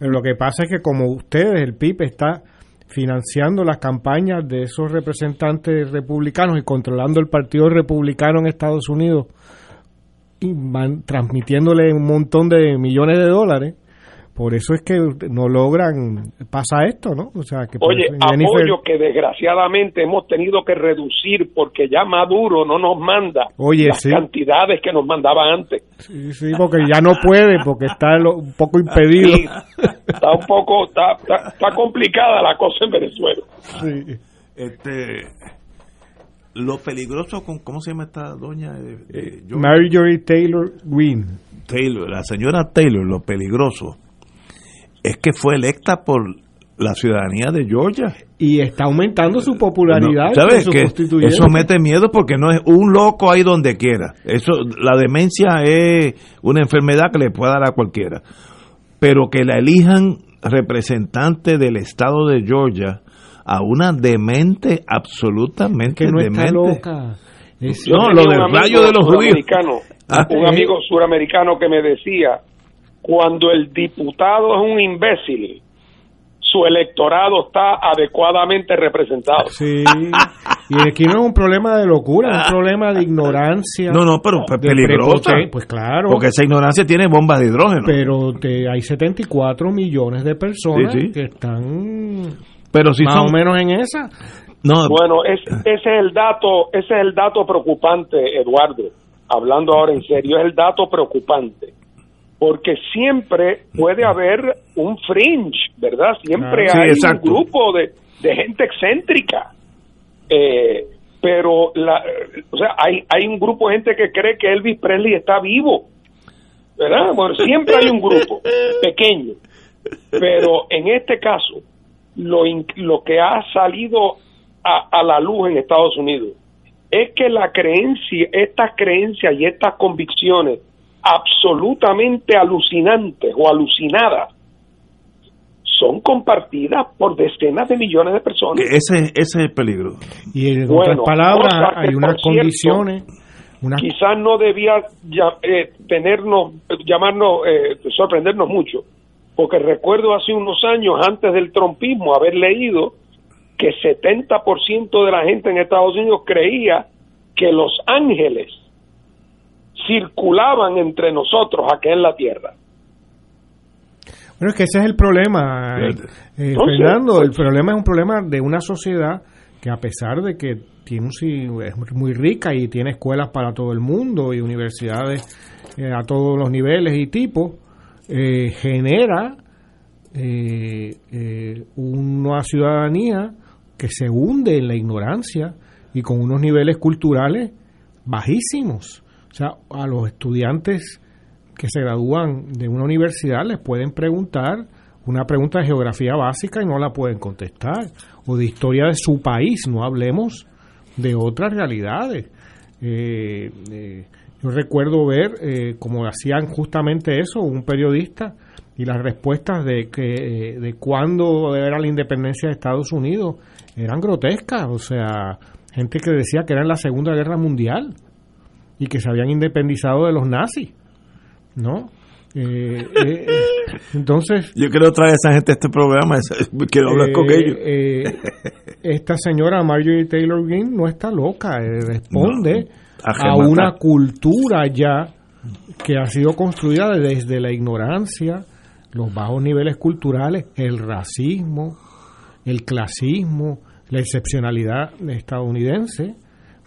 Lo que pasa es que como ustedes, el PIB está financiando las campañas de esos representantes republicanos y controlando el Partido Republicano en Estados Unidos y van transmitiéndole un montón de millones de dólares, por eso es que no logran, pasa esto, ¿no? O sea, que por Oye, Jennifer- apoyo que desgraciadamente hemos tenido que reducir porque ya Maduro no nos manda Oye, las sí. cantidades que nos mandaba antes. Sí, sí, porque ya no puede, porque está lo- un poco impedido. Sí, está un poco, está, está, está complicada la cosa en Venezuela. Sí. Este, lo peligroso con, ¿cómo se llama esta doña? de- de Georgia? Marjorie Taylor Greene. Taylor, la señora Taylor, lo peligroso es que fue electa por la ciudadanía de Georgia. Y está aumentando su popularidad. No, ¿Sabes que. Eso mete miedo porque no es un loco ahí donde quiera. Eso, la demencia es una enfermedad que le puede dar a cualquiera. Pero que la elijan representante del estado de Georgia a una demente absolutamente que no está demente. loca. Es- No, lo del un rayo amigo de los judíos. suramericano, Ah. un amigo suramericano que me decía, cuando el diputado es un imbécil, su electorado está adecuadamente representado. Sí. Y aquí no es un problema de locura, es un problema de ignorancia. No, no, pero de peligrosa. Pues claro. Porque esa ignorancia tiene bombas de hidrógeno. pero te- hay 74 millones de personas Sí, sí. que están Pero si más son. o menos en esa. No, Bueno, es- ese es el dato, ese es el dato preocupante, Eduardo. Hablando ahora en serio, es el dato preocupante. porque siempre puede haber un fringe, ¿verdad? Siempre Sí, hay exacto. un grupo de, de gente excéntrica. Eh, pero, la, o sea, hay, hay un grupo de gente que cree que Elvis Presley está vivo, ¿verdad? Bueno, siempre hay un grupo pequeño. Pero en este caso, lo, in- lo que ha salido a, a la luz en Estados Unidos es que la creencia, estas creencias y estas convicciones absolutamente alucinantes o alucinadas son compartidas por decenas de millones de personas. Ese, ese es el peligro. Y en Bueno, otras palabras, hay unas condiciones, Quizás no debía ya- eh, tenernos, llamarnos, eh, sorprendernos mucho, porque recuerdo hace unos años, antes del trompismo, haber leído que 70% de la gente en Estados Unidos creía que los ángeles circulaban entre nosotros aquí en la tierra. Bueno, es que ese es el problema, eh, eh, Entonces, Fernando. El problema es un problema de una sociedad que a pesar de que tiene un, si- es muy rica y tiene escuelas para todo el mundo y universidades eh, a todos los niveles y tipos, eh, genera eh, eh, una ciudadanía que se hunde en la ignorancia y con unos niveles culturales bajísimos. O sea, a los estudiantes que se gradúan de una universidad les pueden preguntar una pregunta de geografía básica y no la pueden contestar, o de historia de su país, no hablemos de otras realidades. Eh, eh, yo recuerdo ver eh, como hacían justamente eso un periodista y las respuestas de que eh, de cuándo era la independencia de Estados Unidos eran grotescas, o sea, gente que decía que era en la Segunda Guerra Mundial y que se habían independizado de los nazis, ¿no? Eh, eh, eh, entonces, Yo quiero traer a esa gente a este programa, quiero hablar con ellos. esta señora Marjorie Taylor Greene no está loca, responde No, a una cultura ya que ha sido construida desde la ignorancia, los bajos niveles culturales, el racismo, el clasismo, la excepcionalidad estadounidense,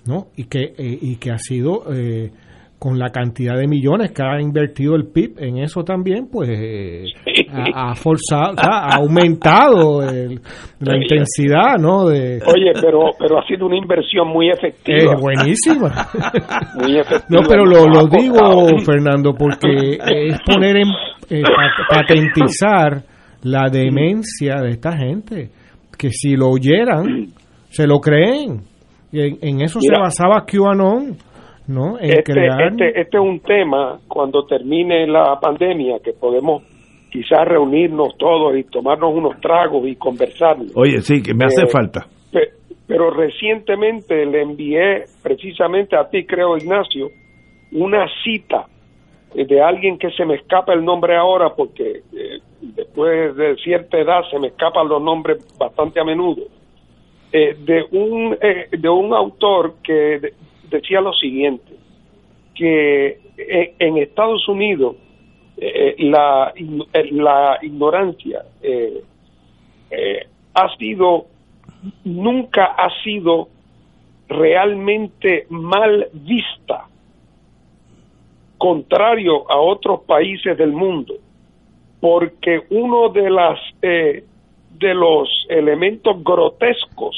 ¿no? Y que, eh, y que ha sido eh, con la cantidad de millones que ha invertido el PIB en eso también, pues eh, ha, ha forzado, o sea, ha aumentado el- la intensidad, ¿no? De, Oye, pero pero ha sido una inversión muy efectiva. es buenísima. Muy efectiva. No, pero lo, lo digo, Fernando, porque es poner en eh, pa- patentizar la demencia de esta gente, que si lo oyeran, se lo creen. Y en, en eso Mira. se basaba QAnon, ¿no? En este, crear... este, este es un tema cuando termine la pandemia que podemos quizás reunirnos todos y tomarnos unos tragos y conversar. Oye, sí, que me hace Eh, falta. Pe- Pero recientemente le envié precisamente a ti, creo, Ignacio, una cita eh, de alguien que se me escapa el nombre ahora porque eh, después de cierta edad se me escapan los nombres bastante a menudo. Eh, de un eh, de un autor que decía lo siguiente que eh, en Estados Unidos eh, la, eh, la ignorancia eh, eh, ha sido nunca ha sido realmente mal vista contrario a otros países del mundo porque uno de las de los elementos grotescos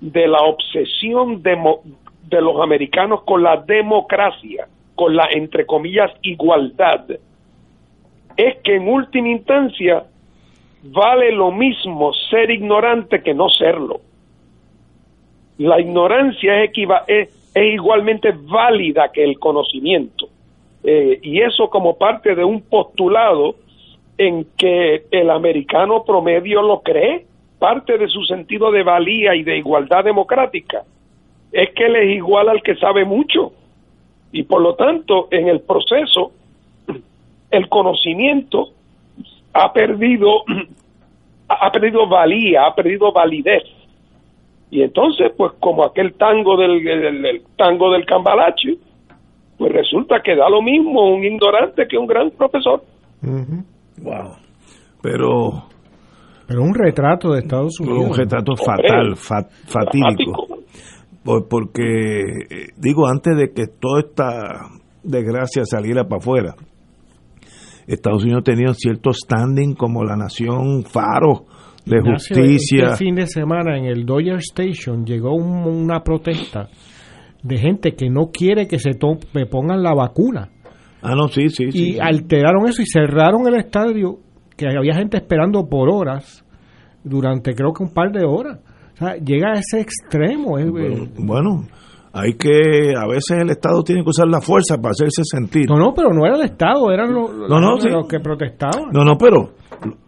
de la obsesión demo- de los americanos con la democracia, con la entre comillas igualdad, es que en última instancia vale lo mismo ser ignorante que no serlo. La ignorancia es, es igualmente válida que el conocimiento. Eh, y eso como parte de un postulado en que el americano promedio lo cree, parte de su sentido de valía y de igualdad democrática, es que él es igual al que sabe mucho. Y por lo tanto, en el proceso, el conocimiento ha perdido, ha perdido valía, ha perdido validez. Y entonces, pues como aquel tango del, del- del tango del cambalache, pues resulta que da lo mismo un ignorante que un gran profesor. Wow. Pero Pero un retrato de Estados Unidos. un retrato fatal, fa- fatídico. Por- porque, eh, digo, antes de que toda esta desgracia saliera para afuera, Estados Unidos tenido cierto standing como la nación faro de Ignacio, justicia. Este fin de semana en el Dodger Station llegó un- una protesta de gente que no quiere que se to- me pongan la vacuna. Ah, no, sí, sí, sí. y alteraron eso y cerraron el estadio, que había gente esperando por horas, durante creo que un par de horas. Sea, llega a ese extremo. Bueno, bueno, hay que, a veces el Estado tiene que usar la fuerza para hacerse sentir. no, no, pero no era el Estado, eran los, No, no, los, sí. los que protestaban. No, no, pero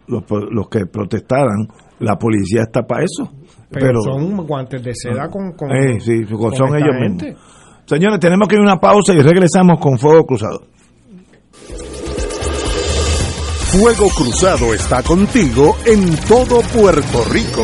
los, los que protestaran, la policía está para eso. pero, Pero, son guantes de seda con, con, Eh, sí, con son ellos gente. mismos. Señores, tenemos que ir a una pausa y regresamos con Fuego Cruzado. Fuego Cruzado está contigo en todo Puerto Rico.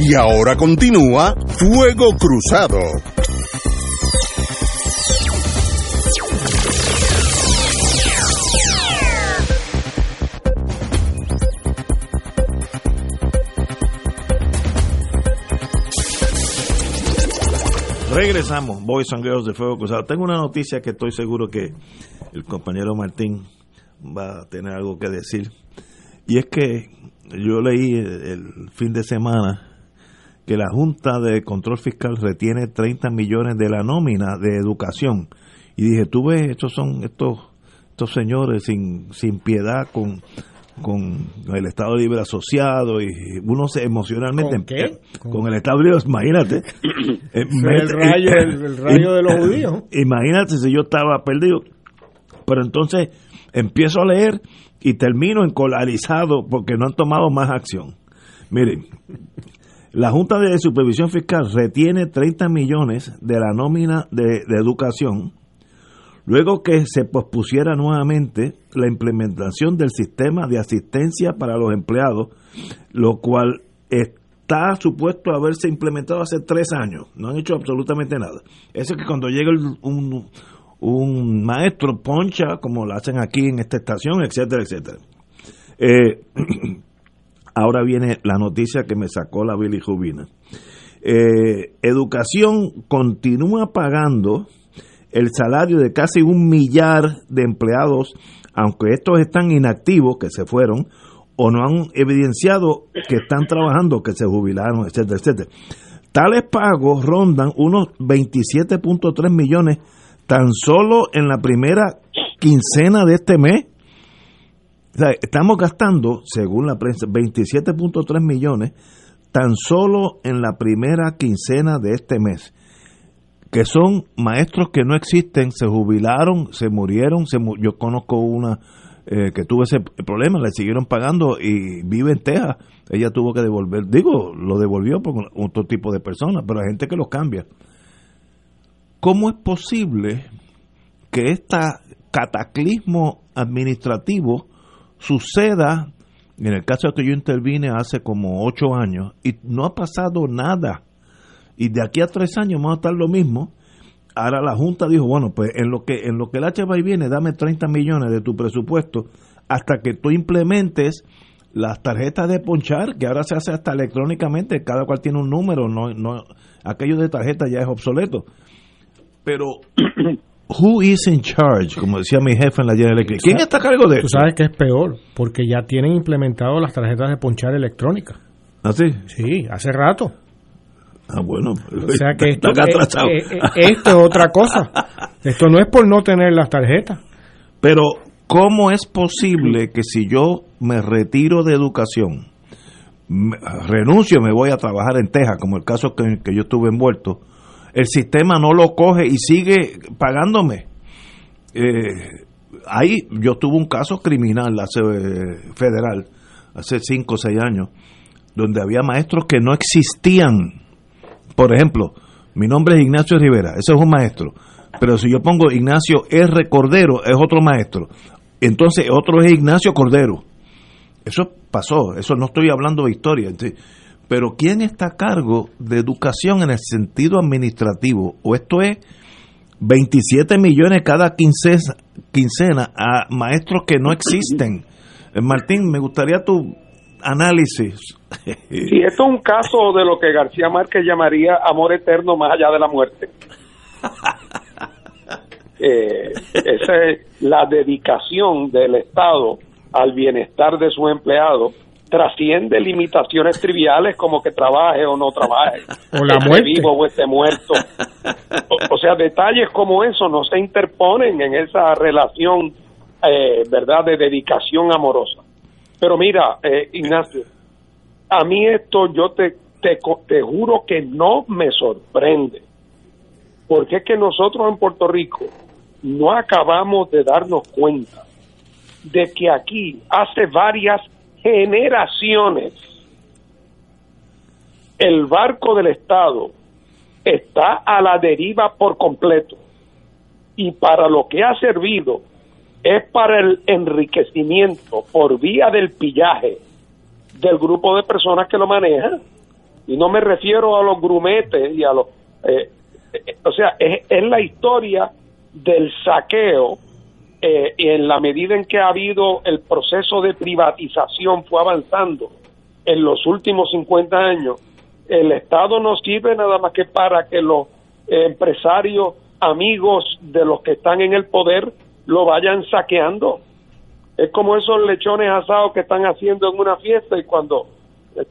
Y ahora continúa Fuego Cruzado. Regresamos, Boys and Girls de Fuego Cruzado. Tengo una noticia que estoy seguro que el compañero Martín va a tener algo que decir. Y es que yo leí el, el fin de semana que la Junta de Control Fiscal retiene 30 millones de la nómina de educación. Y dije, tú ves, estos son estos estos señores sin, sin piedad con, con el Estado Libre Asociado y uno se emocionalmente ¿Con qué? con, el Estado Libre, imagínate. Eh, el rayo, el, el rayo de los judíos. Imagínate si yo estaba perdido. Pero entonces empiezo a leer y termino encolarizado porque no han tomado más acción. Miren, la Junta de Supervisión Fiscal retiene 30 millones de la nómina de, educación luego que se pospusiera nuevamente la implementación del sistema de asistencia para los empleados, lo cual está supuesto haberse implementado hace tres años. No han hecho absolutamente nada. Eso es que cuando llega un, un maestro poncha, como lo hacen aquí en esta estación, etcétera, etcétera. Eh, ahora viene la noticia que me sacó la bilirrubina. Eh, educación continúa pagando el salario de casi un millar de empleados, aunque estos están inactivos, que se fueron, o no han evidenciado que están trabajando, que se jubilaron, etcétera, etcétera. Tales pagos rondan unos 27.3 millones tan solo en la primera quincena de este mes. Estamos gastando, según la prensa, 27.3 millones tan solo en la primera quincena de este mes que son maestros que no existen, se jubilaron, se murieron, yo conozco una eh, que tuvo ese problema, le siguieron pagando y vive en Texas, ella tuvo que devolver, digo, lo devolvió por otro tipo de personas, pero hay gente que los cambia. ¿Cómo es posible que esta cataclismo administrativo suceda, en el caso que yo intervine hace como ocho años, y no ha pasado nada. Y de aquí a tres años vamos a estar lo mismo. Ahora la Junta dijo, bueno, pues en lo que en lo que el HBI viene, dame 30 millones de tu presupuesto hasta que tú implementes las tarjetas de ponchar, que ahora se hace hasta electrónicamente, cada cual tiene un número, no, no aquello de tarjeta ya es obsoleto. Pero who is in charge, como decía mi jefe en la General Electric. ¿Quién está a cargo de Tú eso? sabes que es peor, porque ya tienen implementado las tarjetas de ponchar electrónicas. ¿Ah, sí? Sí, hace rato. Ah, bueno. O sea que esto, atrasados. eh, eh, eh, esto es otra cosa. Esto no es por no tener las tarjetas. Pero, ¿cómo es posible que si yo me retiro de educación, me- renuncio, me voy a trabajar en Texas, como el caso que, que yo estuve envuelto, el sistema no lo coge y sigue pagándome? Eh, ahí yo tuve un caso criminal hace eh, federal, hace 5 o 6 años, donde había maestros que no existían. Por ejemplo, mi nombre es Ignacio Rivera, ese es un maestro. Pero si yo pongo Ignacio R. Cordero, es otro maestro. Entonces, otro es Ignacio Cordero. Eso pasó, eso no estoy hablando de historia. Pero ¿quién está a cargo de educación en el sentido administrativo? ¿O esto es 27 millones cada quincena, quincena a maestros que no existen? Eh, Martín, me gustaría tu análisis. Sí, esto es un caso de lo que García Márquez llamaría amor eterno más allá de la muerte. Eh, esa es la dedicación del Estado al bienestar de sus empleados trasciende limitaciones triviales como que trabaje o no trabaje, O la esté muerte. vivo o esté muerto. O, o sea, detalles como eso no se interponen en esa relación, eh, ¿verdad?, de dedicación amorosa. Pero mira, eh, Ignacio, a mí esto yo te, te, te juro que no me sorprende, porque es que nosotros en Puerto Rico no acabamos de darnos cuenta de que aquí hace varias generaciones el barco del Estado está a la deriva por completo. Y para lo que ha servido es para el enriquecimiento por vía del pillaje del grupo de personas que lo manejan. Y no me refiero a los grumetes y a los eh, eh, o sea es, es la historia del saqueo eh, en la medida en que ha habido el proceso de privatización fue avanzando en los últimos 50 años el Estado no sirve nada más que para que los empresarios amigos de los que están en el poder lo vayan saqueando es como esos lechones asados que están haciendo en una fiesta y cuando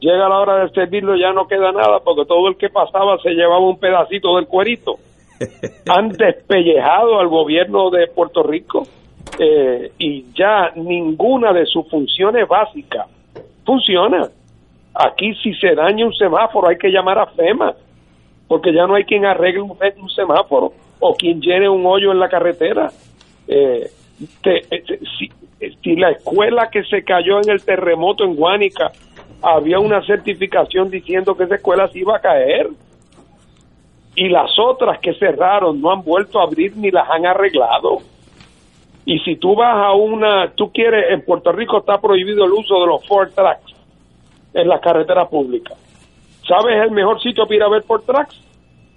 llega la hora de servirlo ya no queda nada porque todo el que pasaba se llevaba un pedacito del cuerito. Han despellejado al gobierno de Puerto Rico eh, y ya ninguna de sus funciones básicas funciona. Aquí si se daña un semáforo hay que llamar a FEMA porque ya no hay quien arregle un, un semáforo o quien llene un hoyo en la carretera. Eh, te- eh, eh, si la escuela que se cayó en el terremoto en Guánica había una certificación diciendo que esa escuela se iba a caer y las otras que cerraron no han vuelto a abrir ni las han arreglado. Y si tú vas a una, tú quieres, en Puerto Rico está prohibido el uso de los Ford Tracks en las carreteras públicas. ¿Sabes el mejor sitio para ir a ver Ford Tracks?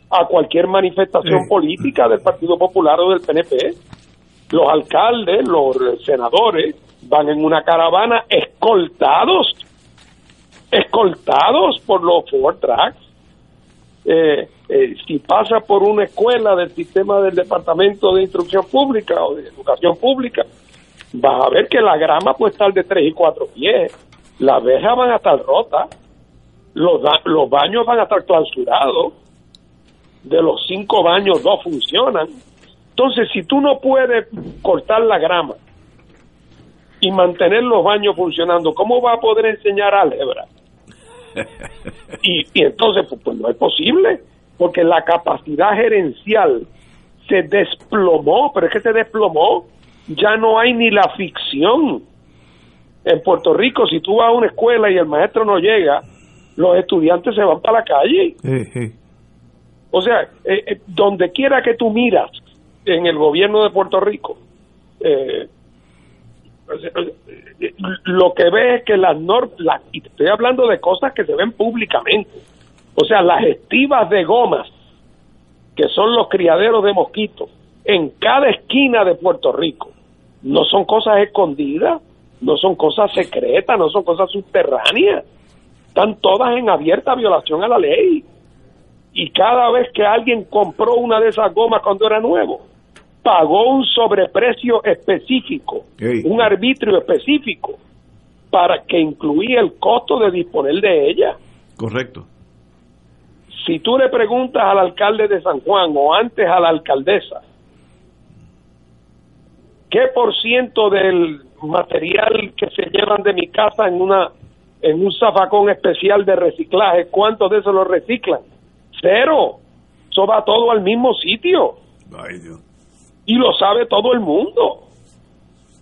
A cualquier manifestación Sí. política del Partido Popular o del PNP. Los alcaldes, los senadores van en una caravana escoltados, escoltados por los Ford Tracks. Eh, eh, si pasa por una escuela del sistema del Departamento de Instrucción Pública o de Educación Pública, vas a ver que la grama puede estar de 3 y 4 pies, las verjas van a estar rotas, los, da- los baños van a estar clausurados, de los cinco baños dos funcionan. Entonces, si tú no puedes cortar la grama y mantener los baños funcionando, ¿cómo va a poder enseñar álgebra? Y, y entonces, pues, pues no es posible, porque la capacidad gerencial se desplomó, pero es que se desplomó, ya no hay ni la ficción. En Puerto Rico, si tú vas a una escuela y el maestro no llega, los estudiantes se van para la calle. Eh, eh. O sea, eh, eh, donde quiera que tú miras en el gobierno de Puerto Rico, eh, lo que ve es que las normas, y estoy hablando de cosas que se ven públicamente, o sea, las estivas de gomas, que son los criaderos de mosquitos, en cada esquina de Puerto Rico, no son cosas escondidas, no son cosas secretas, no son cosas subterráneas, están todas en abierta violación a la ley. Y cada vez que alguien compró una de esas gomas cuando era nuevo, pagó un sobreprecio específico, un arbitrio específico, para que incluía el costo de disponer de ella. Correcto. Si tú le preguntas al alcalde de San Juan o antes a la alcaldesa, ¿qué por ciento del material que se llevan de mi casa en una en un zafacón especial de reciclaje, cuánto de eso lo reciclan? Cero. Eso va todo al mismo sitio Ay, Dios. y lo sabe todo el mundo.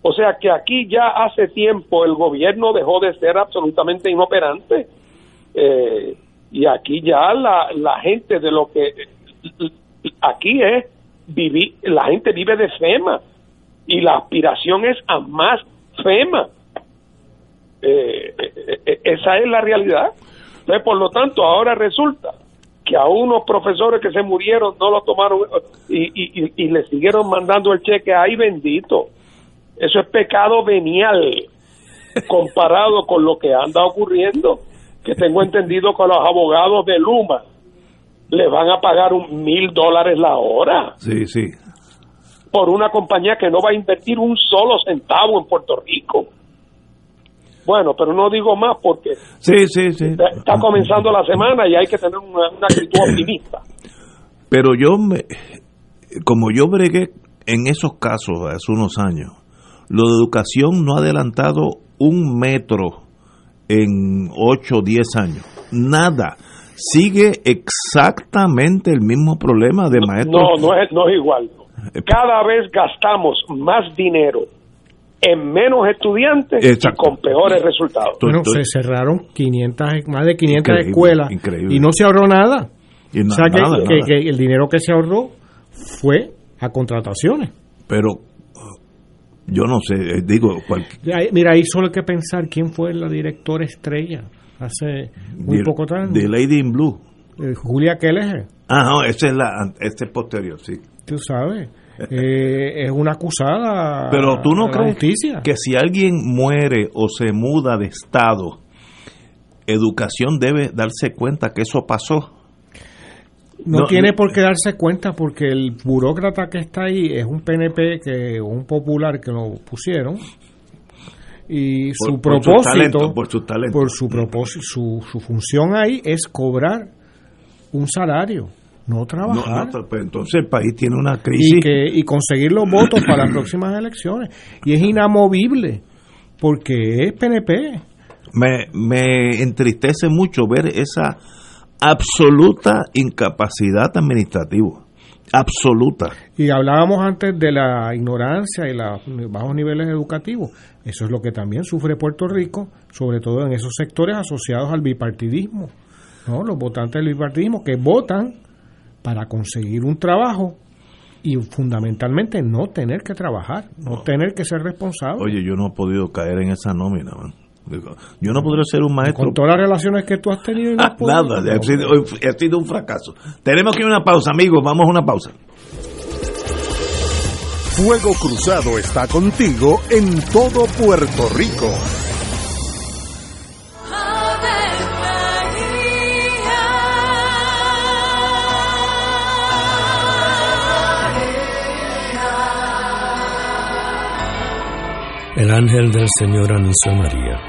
O sea que aquí ya hace tiempo el gobierno dejó de ser absolutamente inoperante eh, y aquí ya la, la gente de lo que aquí es vivir, la gente vive de FEMA y la aspiración es a más FEMA. Eh, eh, esa es la realidad. Entonces, por lo tanto, ahora resulta que a unos profesores que se murieron no lo tomaron y, y, y- y le siguieron mandando el cheque. ¡Ay, bendito! Eso es pecado venial comparado con lo que anda ocurriendo. Que tengo entendido que los abogados de Luma le van a pagar un mil dólares la hora Sí, sí. por una compañía que no va a invertir un solo centavo en Puerto Rico. Bueno, pero no digo más porque Sí, sí, sí. está, está comenzando la semana y hay que tener una, una actitud optimista. Pero yo, me, como yo bregué en esos casos hace unos años, lo de educación no ha adelantado un metro en 8 o 10 años. Nada. Sigue exactamente el mismo problema de maestros. No, no es, no es igual. Cada vez gastamos más dinero en menos estudiantes Exacto. y con peores resultados. Bueno, se cerraron 500, más de 500 Increíble, escuelas increíble. y no se ahorró nada. Y na- o sea que, nada, que- nada. que el dinero que se ahorró fue a contrataciones. Pero yo no sé, eh, digo, cual- Ya, Mira, ahí solo hay que pensar quién fue la directora estrella hace muy de- poco tiempo. de Lady in Blue. Eh, Julia Keller, Ah, no, ese es la, este es posterior, sí. tú sabes, eh, es una acusada Pero tú no crees justicia. que si alguien muere o se muda de estado, educación debe darse cuenta que eso pasó. No, No, tiene no. por qué darse cuenta porque el burócrata que está ahí es un PNP, que un popular que lo pusieron y su Por- por su propósito, talento, por su talento. por su propósito, su, su función ahí es cobrar un salario, no No, trabajar. no, pues entonces el país tiene una crisis. y, que, y conseguir los votos para las próximas elecciones. Y es inamovible, porque es PNP. Me, me entristece mucho ver esa absoluta incapacidad administrativa. Absoluta. Y hablábamos antes de la ignorancia y los bajos niveles educativos. Eso es lo que también sufre Puerto Rico, sobre todo en esos sectores asociados al bipartidismo. ¿no? Los votantes del bipartidismo que votan para conseguir un trabajo y fundamentalmente no tener que trabajar, no tener que ser responsable. Oye, yo no he podido caer en esa nómina, man. Yo no podría ser un maestro. Con todas las relaciones que tú has tenido no. Nada, ha sido, ha sido un fracaso. Tenemos que ir a una pausa, amigos. Vamos a una pausa. Fuego Cruzado está contigo en todo Puerto Rico. El ángel del Señor anunció a María.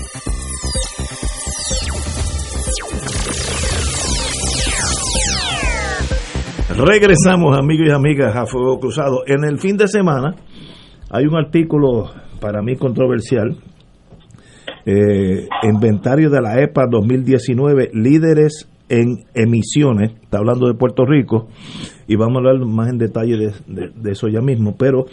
Regresamos, amigos y amigas, a Fuego Cruzado. En el fin de semana hay un artículo para mí controversial. eh, inventario de la EPA 2019, líderes en emisiones. Está hablando de Puerto Rico y vamos a hablar más en detalle de, eso ya mismo. Pero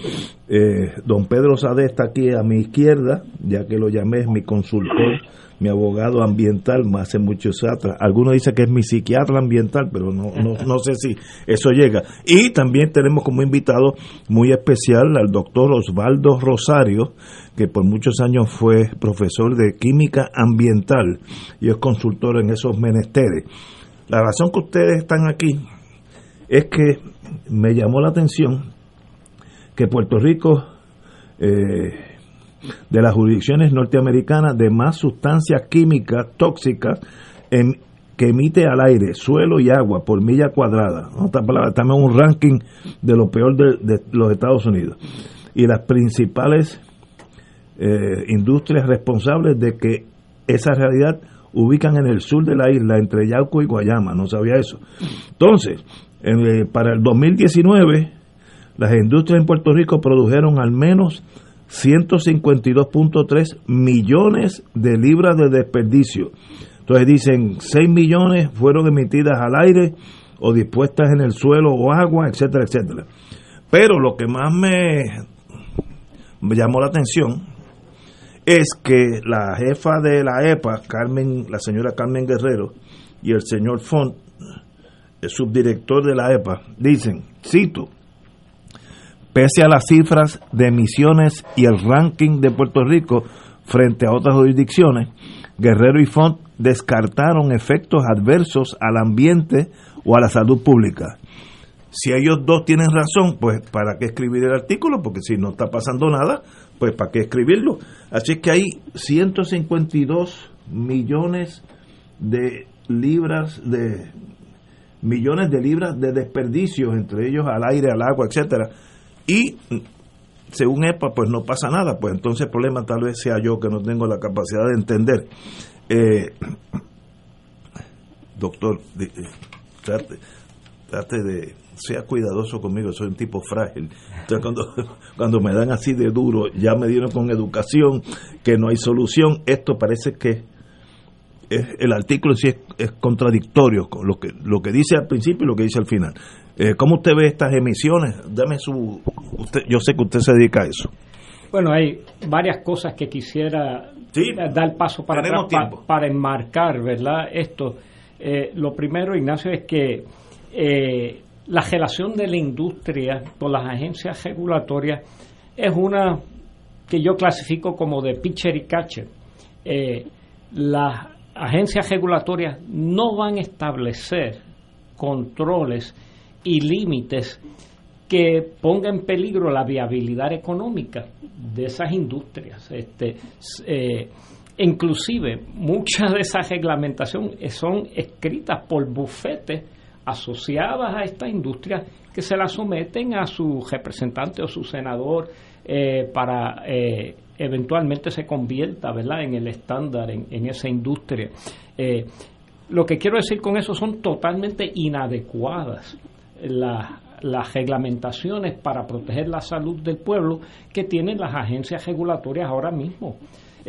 eh, don Pedro Sade está aquí a mi izquierda, ya que lo llamé, es mi consultor, mi abogado ambiental, más hace muchos atrás. Algunos dicen que es mi psiquiatra ambiental, pero no, no, no sé si eso llega. Y también tenemos como invitado muy especial al doctor Osvaldo Rosario, que por muchos años fue profesor de química ambiental y es consultor en esos menesteres. La razón que ustedes están aquí es que me llamó la atención que Puerto Rico, eh, de las jurisdicciones norteamericanas de más sustancias químicas tóxicas que emite al aire, suelo y agua por milla cuadrada. En otras palabras, estamos en un ranking de lo peor de, de los Estados Unidos. Y las principales eh, industrias responsables de que esa realidad ubican en el sur de la isla, entre Yauco y Guayama. No sabía eso. Entonces, en, eh, para el 2019, las industrias en Puerto Rico produjeron al menos 152.3 millones de libras de desperdicio. Entonces dicen 6 millones fueron emitidas al aire o dispuestas en el suelo o agua, etcétera, etcétera. Pero lo que más me, me llamó la atención es que la jefa de la EPA, Carmen, la señora Carmen Guerrero, y el señor Font, el subdirector de la EPA, dicen, cito, pese a las cifras de emisiones y el ranking de Puerto Rico frente a otras jurisdicciones, Guerrero y Font descartaron efectos adversos al ambiente o a la salud pública. Si ellos dos tienen razón, pues ¿para qué escribir el artículo? Porque si no está pasando nada, pues ¿para qué escribirlo? Así que hay 152 millones de libras de millones de libras de desperdicios, entre ellos al aire, al agua, etcétera. Y según EPA, pues no pasa nada, pues entonces el problema tal vez sea yo que no tengo la capacidad de entender. Eh, doctor, eh, trate, trate de, sea cuidadoso conmigo, soy un tipo frágil. Entonces cuando, cuando me dan así de duro, ya me dieron con educación, que no hay solución, esto parece que es- el artículo sí es, es contradictorio con lo que, lo que dice al principio y lo que dice al final. Eh, ¿Cómo usted ve estas emisiones? Dame su... Usted, yo sé que usted se dedica a eso. Bueno, hay varias cosas que quisiera dar paso para atrás pa- para enmarcar, ¿verdad? Esto. Eh, lo primero, Ignacio, es que eh, la relación de la industria con las agencias regulatorias es una que yo clasifico como de pitcher y catcher. Eh, las agencias regulatorias no van a establecer controles y límites que ponga en peligro la viabilidad económica de esas industrias. Este, eh, inclusive, muchas de esas reglamentaciones son escritas por bufetes asociadas a esta industria que se la someten a su representante o su senador eh, para eh, eventualmente se convierta ¿verdad? en el estándar en, en esa industria. Eh, lo que quiero decir con eso son totalmente inadecuadas las las reglamentaciones para proteger la salud del pueblo que tienen las agencias regulatorias ahora mismo.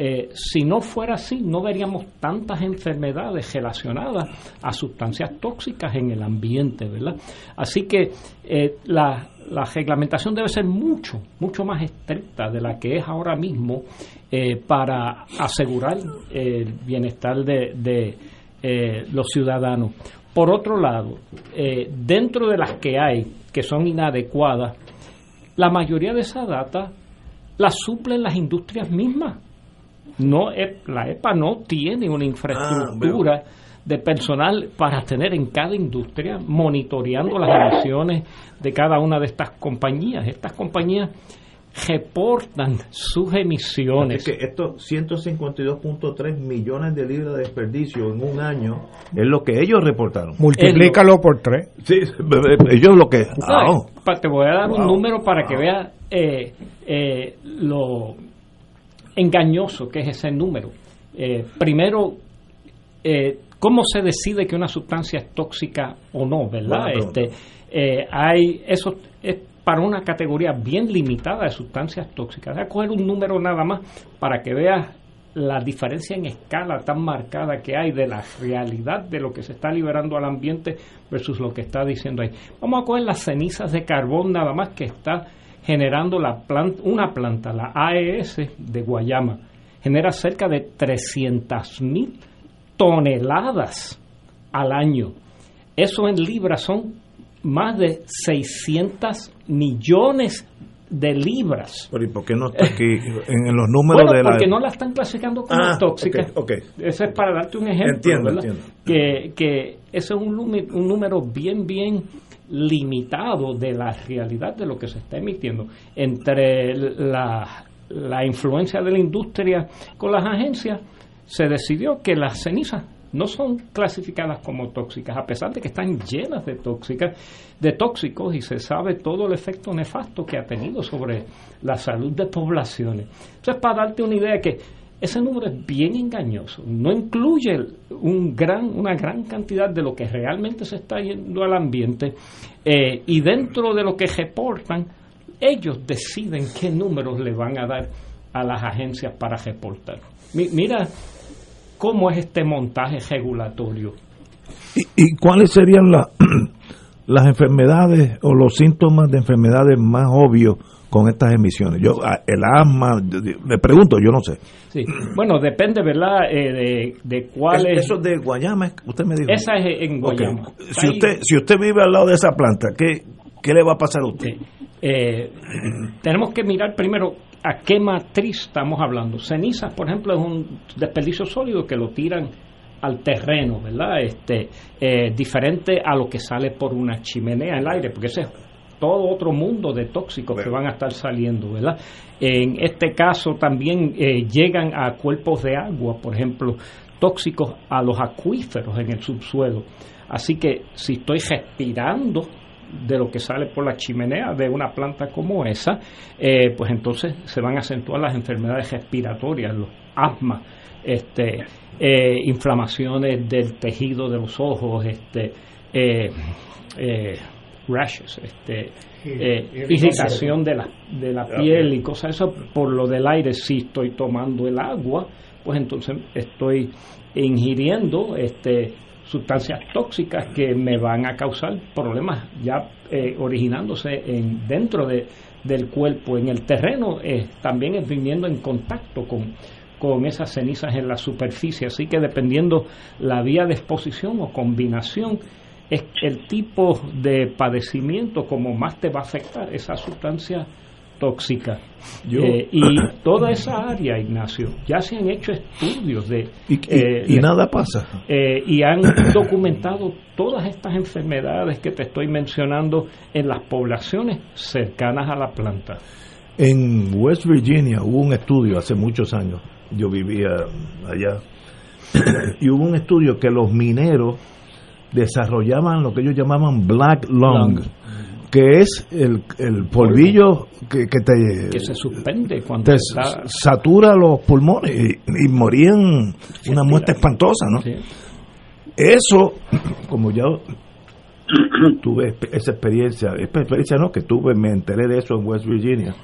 Eh, si no fuera así, no veríamos tantas enfermedades relacionadas a sustancias tóxicas en el ambiente, ¿verdad? Así que eh, la, la reglamentación debe ser mucho, mucho más estricta de la que es ahora mismo eh, para asegurar el bienestar de, de, eh, los ciudadanos. Por otro lado, eh, dentro de las que hay que son inadecuadas, la mayoría de esa data la suplen las industrias mismas. No, e- la EPA no tiene una infraestructura de personal para tener en cada industria monitoreando las emisiones de cada una de estas compañías. Estas compañías reportan sus emisiones. Así que estos 152.3 millones de libras de desperdicio en un año es lo que ellos reportaron. Multiplícalo por tres. Sí, ellos lo que... Ah, oh. te voy a dar un Wow. número para que veas eh, eh, lo engañoso que es ese número. Eh, primero, eh, ¿cómo se decide que una sustancia es tóxica o no, verdad? Este, eh, hay eso es para una categoría bien limitada de sustancias tóxicas. Voy a coger un número nada más para que veas la diferencia en escala tan marcada que hay de la realidad de lo que se está liberando al ambiente versus lo que está diciendo ahí. Vamos a coger las cenizas de carbón nada más que está generando la planta, una planta, la AES de Guayama. Genera cerca de 300 mil toneladas al año. Eso en libras son más de 600 millones de libras. Pero ¿y por qué no está aquí en, los números Bueno, de la... porque no la están clasificando como Ah, tóxica. ok, ok. Eso es para darte un ejemplo. Entiendo, ¿verdad? entiendo. Que, que ese es un, un número bien, bien limitado de la realidad de lo que se está emitiendo. Entre la, la influencia de la industria con las agencias, se decidió que las cenizas no son clasificadas como tóxicas, a pesar de que están llenas de tóxicas, de tóxicos y se sabe todo el efecto nefasto que ha tenido sobre la salud de poblaciones. Entonces, para darte una idea de que ese número es bien engañoso, no incluye un gran, una gran cantidad de lo que realmente se está yendo al ambiente eh, y dentro de lo que reportan, ellos deciden qué números le van a dar a las agencias para reportar. Mi- mira cómo es este montaje regulatorio. ¿Y, cuáles serían la- las enfermedades o los síntomas de enfermedades más obvios con estas emisiones? Yo a- El asma, le pregunto, yo no sé. Sí. Bueno, depende, ¿verdad?, eh, de, de cuál es... Eso de Guayama, es- usted me dijo. Esa es en. Guayama. Si Ahí- usted, si usted vive al lado de esa planta, ¿qué, qué le va a pasar a usted? Eh, tenemos que mirar primero a qué matriz estamos hablando. Cenizas, por ejemplo, es un desperdicio sólido que lo tiran al terreno, ¿verdad? Este, eh, diferente a lo que sale por una chimenea en el aire, porque ese es todo otro mundo de tóxicos que van a estar saliendo, ¿verdad? En este caso también eh, llegan a cuerpos de agua, por ejemplo, tóxicos a los acuíferos en el subsuelo. Así que si estoy respirando de lo que sale por la chimenea de una planta como esa, eh, pues entonces se van a acentuar las enfermedades respiratorias, los asmas, este, eh, inflamaciones del tejido de los ojos, este, eh, rashes, este, eh, irritación de la, de la piel y cosas eso por lo del aire. Si estoy tomando el agua, pues entonces estoy ingiriendo este sustancias tóxicas que me van a causar problemas ya eh, originándose en, dentro de, del cuerpo, en el terreno, eh, también es viniendo en contacto con, con esas cenizas en la superficie. Así que dependiendo la vía de exposición o combinación, es el tipo de padecimiento como más te va a afectar esa sustancia tóxica. Yo- Eh, y toda esa área, Ignacio, ya se han hecho estudios de... Y, y- eh, y nada pasa. eh, y han documentado todas estas enfermedades que te estoy mencionando en las poblaciones cercanas a la planta. En West Virginia hubo un estudio hace muchos años, yo vivía allá, y hubo un estudio que los mineros desarrollaban lo que ellos llamaban black lung, que es el, el polvillo que, que te, Que se suspende cuando te está... satura los pulmones y, y morían una muerte espantosa, ¿no? Eso, como yo tuve esa experiencia, esa experiencia no, que tuve, me enteré de eso en West Virginia,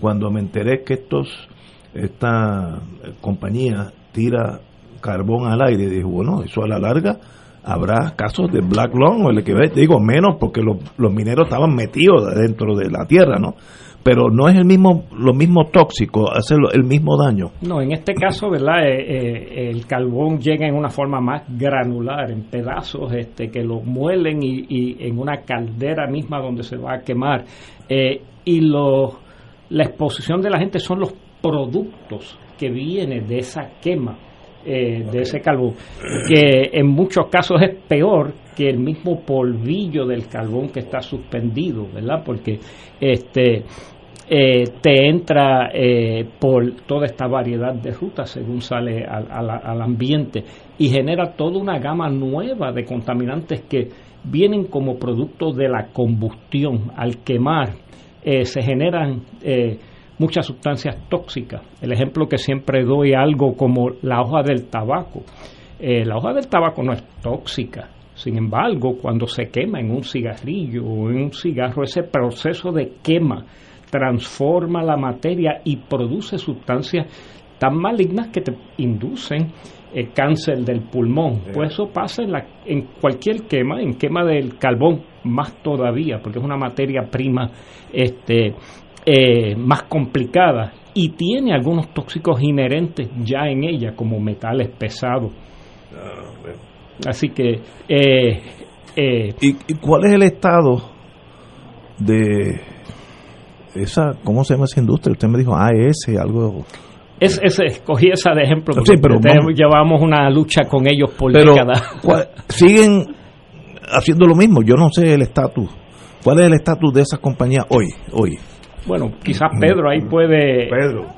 cuando me enteré que estos, esta compañía tira carbón al aire, dije, bueno, eso a la larga habrá casos de black lung o el que digo menos porque los, los mineros estaban metidos dentro de la tierra, ¿no? Pero no es el mismo, lo mismo tóxico, hace el mismo daño. No, en este caso, ¿verdad? Eh, eh, el carbón llega en una forma más granular, en pedazos, este, que lo muelen y, y en una caldera misma donde se va a quemar. Eh, y lo, la exposición de la gente son los productos que vienen de esa quema. Eh, de ese carbón, que en muchos casos es peor que el mismo polvillo del carbón que está suspendido, ¿verdad? Porque este eh, te entra eh, por toda esta variedad de rutas según sale al, al- ambiente y genera toda una gama nueva de contaminantes que vienen como producto de la combustión. Al quemar eh, se generan eh, muchas sustancias tóxicas. El ejemplo que siempre doy algo como la hoja del tabaco. Eh, la hoja del tabaco no es tóxica. Sin embargo, cuando se quema en un cigarrillo o en un cigarro, ese proceso de quema transforma la materia y produce sustancias tan malignas que te inducen el cáncer del pulmón. Pues eso pasa en, la, en cualquier quema, en quema del carbón más todavía, porque es una materia prima este, eh, más complicada y tiene algunos tóxicos inherentes ya en ella, como metales pesados. Así que... eh, eh, ¿Y, y cuál es el estado de esa, cómo se llama esa industria? Usted me dijo AES, algo... Es, es- escogí esa de ejemplo Sí, porque pero tenemos- vamos- llevamos una lucha con ellos por Pero décadas. ¿cuál- siguen haciendo lo mismo. Yo no sé el estatus. ¿Cuál es el estatus de esas compañías hoy? Hoy. Bueno, quizás Pedro ahí puede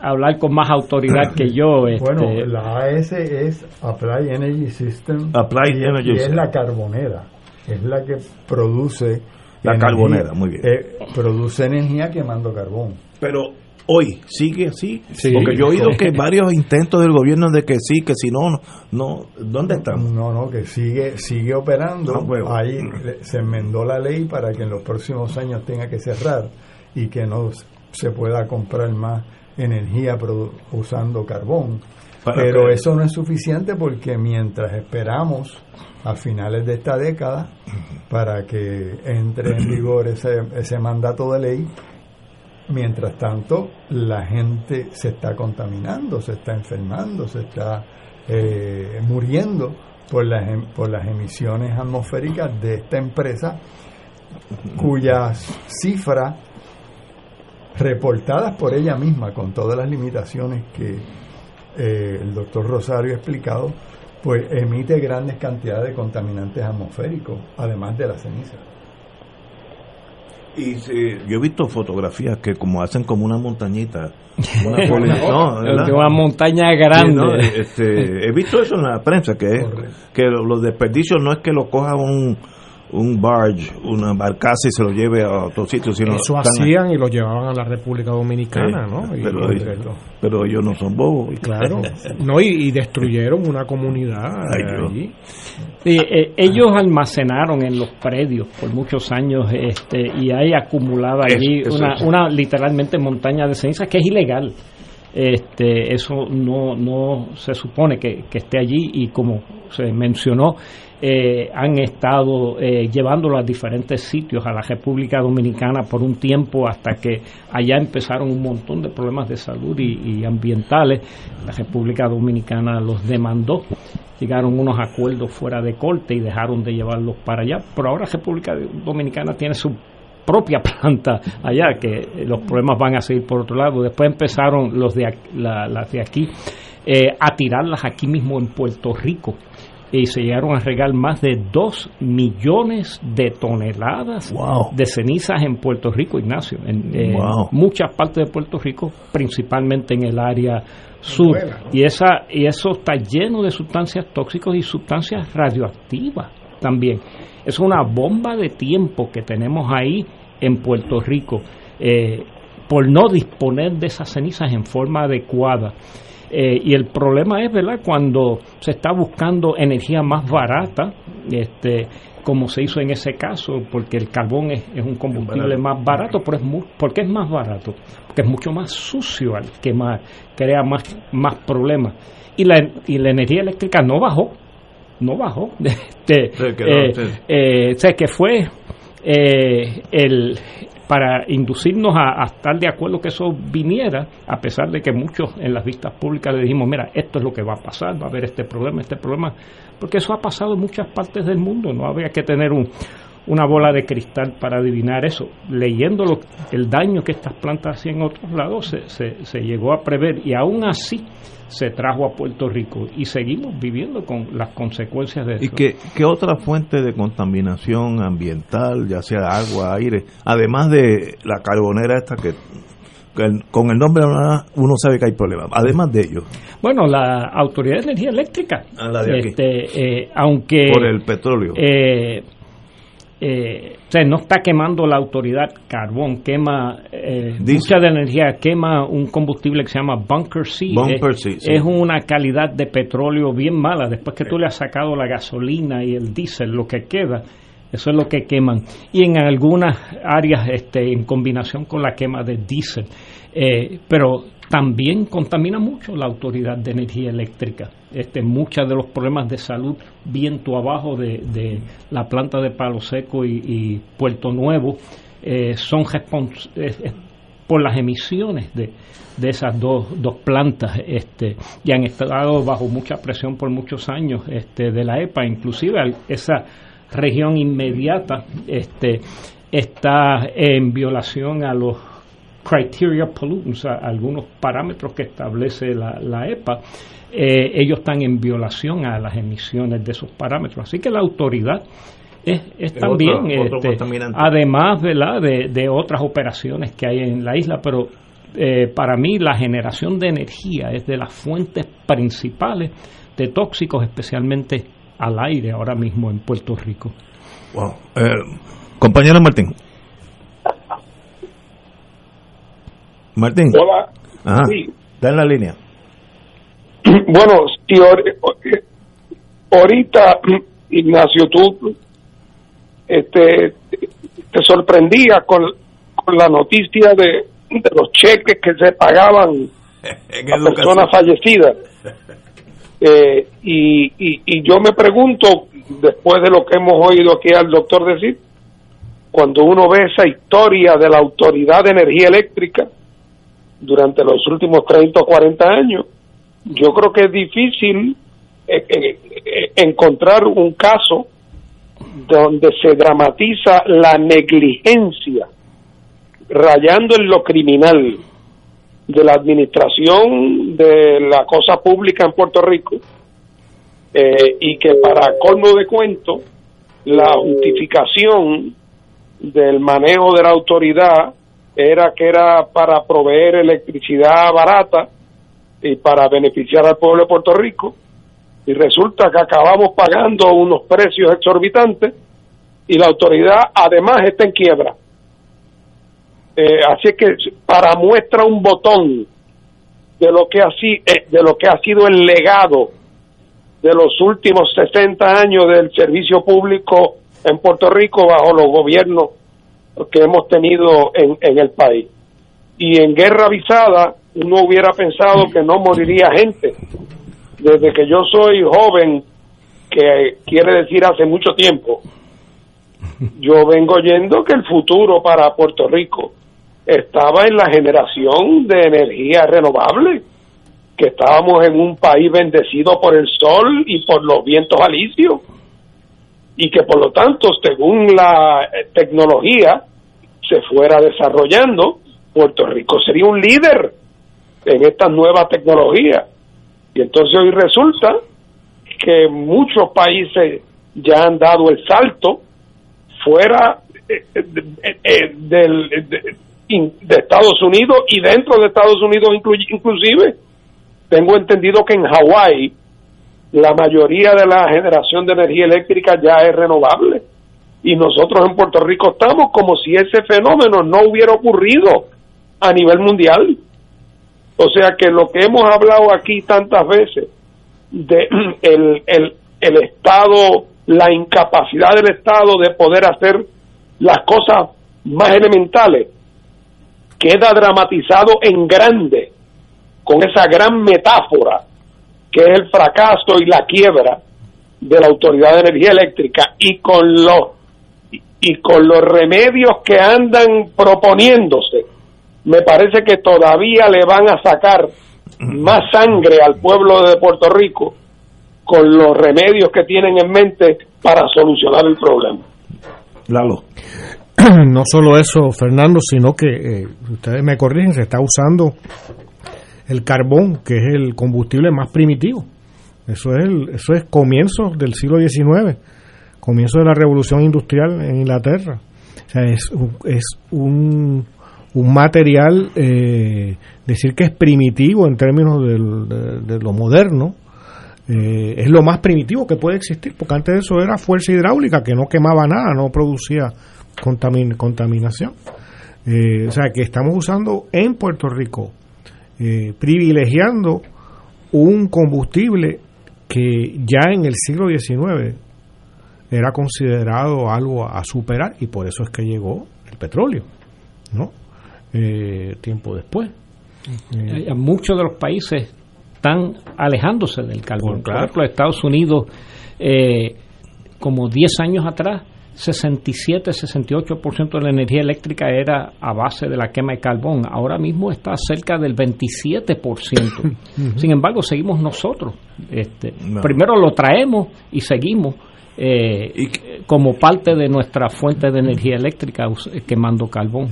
hablar con más autoridad que yo. Este, Bueno, la AS es Applied Energy System. Applied y, Energy y es la carbonera. Es la que produce. La carbonera, muy bien. eh, produce energía quemando carbón. Pero hoy sigue así. Sí. Porque yo he oído que varios intentos del gobierno de que sí, que si no, no, no ¿dónde están? No, no, que sigue sigue operando. Ah, bueno. Ahí le- se enmendó la ley para que en los próximos años tenga que cerrar y que no se pueda comprar más energía usando carbón. Para Pero que- eso no es suficiente porque mientras esperamos a finales de esta década para que entre en vigor ese, ese mandato de ley, mientras tanto la gente se está contaminando, se está enfermando, se está eh, muriendo por las, em- por las emisiones atmosféricas de esta empresa cuyas cifras reportadas por ella misma con todas las limitaciones que eh, el doctor Rosario ha explicado, pues emite grandes cantidades de contaminantes atmosféricos, además de la ceniza. Y sí, yo he visto fotografías que como hacen como una montañita, una, poli- no, una montaña grande. Sí, ¿no? Este, he visto eso en la prensa, que, que los desperdicios no es que lo coja un, un barge, una barcaza y se lo lleve a otro sitio, sino Eso hacían y lo llevaban a la República Dominicana, Sí, ¿no? Pero, y- pero ellos no son bobos. claro. No, y, y destruyeron una comunidad Ay, allí. Sí, eh, ellos almacenaron en los predios por muchos años este, y hay acumulada Es- allí una, es. una literalmente montaña de cenizas que es ilegal. Este, eso no, no se supone que, que esté allí y como se mencionó, eh, han estado eh, llevándolo a diferentes sitios a la República Dominicana por un tiempo hasta que allá empezaron un montón de problemas de salud y, ambientales. La República Dominicana los demandó llegaron unos acuerdos fuera de corte y dejaron de llevarlos para allá, pero ahora República Dominicana tiene su propia planta allá, que los problemas van a seguir por otro lado. Después empezaron los de la- las de aquí eh, a tirarlas aquí mismo en Puerto Rico y se llegaron a regar más de 2 millones de toneladas de cenizas en Puerto Rico, Ignacio, en eh, Wow. muchas partes de Puerto Rico, principalmente en el área sur. Y, esa, y eso está lleno de sustancias tóxicas y sustancias radioactivas también. Es una bomba de tiempo que tenemos ahí en Puerto Rico eh, por no disponer de esas cenizas en forma adecuada. Eh, y el problema es, ¿verdad?, cuando se está buscando energía más barata, este, como se hizo en ese caso, porque el carbón es, es un combustible más barato, pero es mu- ¿por qué es más barato? Porque es mucho más sucio al que más, crea más, más problemas. Y la, y la energía eléctrica no bajó, no bajó. Este, Sí, eh, sí. eh, o sea, que fue eh, el para inducirnos a, a estar de acuerdo que eso viniera, a pesar de que muchos en las vistas públicas le dijimos, mira, esto es lo que va a pasar, va a haber este problema, este problema, porque eso ha pasado en muchas partes del mundo, no habría que tener un, una bola de cristal para adivinar eso. Leyendo lo- el daño que estas plantas hacían en otros lados, se, se, se llegó a prever y aún así se trajo a Puerto Rico y seguimos viviendo con las consecuencias de ¿Y eso. qué, qué otra fuente de contaminación ambiental, ya sea agua, aire, además de la carbonera esta que, con el nombre uno sabe que hay problemas, además de ello, Bueno, la Autoridad de Energía Eléctrica, Ah, la de este, eh, aunque por el petróleo. eh, eh, o sea, no está quemando la autoridad carbón, quema eh, mucha de la energía, quema un combustible que se llama Bunker C. Bunker es, C, sí. es una calidad de petróleo bien mala. Después que tú le has sacado la gasolina y el diésel, lo que queda, eso es lo que queman. Y en algunas áreas, este, en combinación con la quema de diésel. Eh, pero también contamina mucho la autoridad de energía eléctrica. Este, muchos de los problemas de salud viento abajo de, de la planta de Palo Seco y, Puerto Nuevo eh, son respons- eh, eh, por las emisiones de, de esas dos, dos plantas este, y han estado bajo mucha presión por muchos años este, de la EPA, inclusive esa región inmediata este, está en violación a los criteria pollutants, a algunos parámetros que establece la, la EPA, eh, ellos están en violación a las emisiones de esos parámetros. Así que la autoridad es, es también, otro- otro este, además ¿verdad? De, de otras operaciones que hay en la isla, pero eh, para mí la generación de energía es de las fuentes principales de tóxicos, especialmente al aire ahora mismo en Puerto Rico. Wow. Eh, compañero Martín. Martín. Hola. Ajá. Sí. Está en la línea. Bueno, si ahor- ahorita, Ignacio, tú este, te sorprendía con, con la noticia de, de los cheques que se pagaban a personas fallecidas. Eh, y, y, y yo me pregunto, después de lo que hemos oído aquí al doctor decir, cuando uno ve esa historia de la Autoridad de Energía Eléctrica durante los últimos 30 o 40 años, yo creo que es difícil eh, eh, eh, encontrar un caso donde se dramatiza la negligencia, rayando en lo criminal de la administración de la cosa pública en Puerto Rico, y que para colmo de cuento, la justificación del manejo de la autoridad era que era para proveer electricidad barata y para beneficiar al pueblo de Puerto Rico y resulta que acabamos pagando unos precios exorbitantes y la autoridad además está en quiebra. Eh, así que para muestra un botón de lo que ha si- eh, de lo que ha sido el legado de los últimos 60 años del servicio público en Puerto Rico bajo los gobiernos que hemos tenido en, en el país. Y en guerra avisada uno hubiera pensado que no moriría gente. Desde que yo soy joven, que quiere decir hace mucho tiempo, yo vengo oyendo que el futuro para Puerto Rico estaba en la generación de energía renovable, que estábamos en un país bendecido por el sol y por los vientos alisios, y que por lo tanto, según la eh, tecnología se fuera desarrollando, Puerto Rico sería un líder en estas nuevas tecnologías. Y entonces hoy resulta que muchos países ya han dado el salto fuera eh, eh, de, de Estados Unidos y dentro de Estados Unidos inclu- inclusive. Tengo entendido que en Hawái la mayoría de la generación de energía eléctrica ya es renovable. Y nosotros en Puerto Rico estamos como si ese fenómeno no hubiera ocurrido a nivel mundial. O sea que lo que hemos hablado aquí tantas veces de el, el, el Estado, la incapacidad del Estado de poder hacer las cosas más elementales, queda dramatizado en grande con esa gran metáfora que es el fracaso y la quiebra de la Autoridad de Energía Eléctrica y con los y- con los remedios que andan proponiéndose, me parece que todavía le van a sacar más sangre al pueblo de Puerto Rico con los remedios que tienen en mente para solucionar el problema. Lalo. no solo eso, Fernando, sino que eh, ustedes me corrigen, se está usando el carbón, que es el combustible más primitivo. Eso es, el, eso es comienzo del siglo XIX, comienzo de la revolución industrial en Inglaterra. O sea, es, un- es un, un material, eh, decir que es primitivo en términos de, lo moderno, eh, es lo más primitivo que puede existir, porque antes de eso era fuerza hidráulica que no quemaba nada, no producía contamin- contaminación. Eh, o sea, que estamos usando en Puerto Rico, eh, privilegiando un combustible que ya en el siglo XIX era considerado algo a superar y por eso es que llegó el petróleo, ¿no? Eh, tiempo después. Eh, muchos de los países están alejándose del carbón. claro. Por ejemplo, Estados Unidos, eh, como 10 años atrás, 67-68% de la energía eléctrica era a base de la quema de carbón. Ahora mismo está cerca del 27%. Sin embargo, seguimos nosotros. Este, No. Primero lo traemos y seguimos. eh, como parte de nuestra fuente de energía eléctrica us- quemando carbón.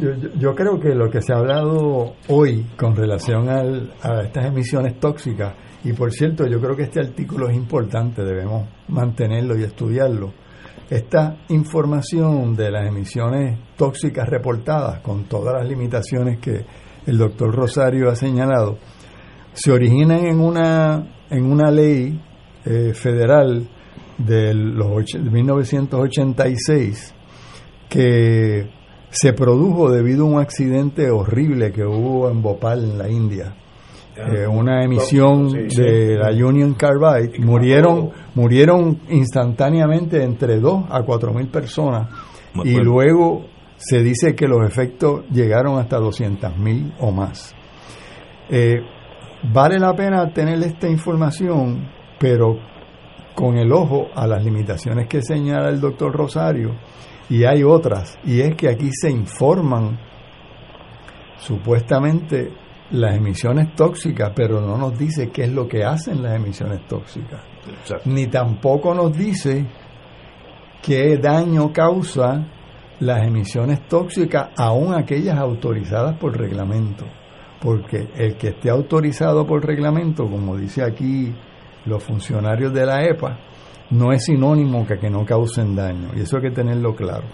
Yo, yo- yo creo que lo que se ha hablado hoy con relación al- a estas emisiones tóxicas, y por cierto, yo creo que este artículo es importante, debemos mantenerlo y estudiarlo. Esta información de las emisiones tóxicas reportadas, con todas las limitaciones que el doctor Rosario ha señalado, se originan en una, en una ley eh, federal de los de 1986 que se produjo debido a un accidente horrible que hubo en Bhopal, en la India. Eh, una emisión Sí, sí. de la Union Carbide. Murieron, murieron instantáneamente entre 2 a 4 mil personas y luego se dice que los efectos llegaron hasta 200 mil o más. Eh, vale la pena tener esta información, pero con el ojo a las limitaciones que señala el doctor Rosario, y hay otras, y es que aquí se informan supuestamente las emisiones tóxicas, pero no nos dice qué es lo que hacen las emisiones tóxicas, ni tampoco nos dice qué daño causa las emisiones tóxicas, aún aquellas autorizadas por reglamento, porque el que esté autorizado por reglamento, como dice aquí los funcionarios de la EPA, no es sinónimo que, que no causen daño, y eso hay que tenerlo claro.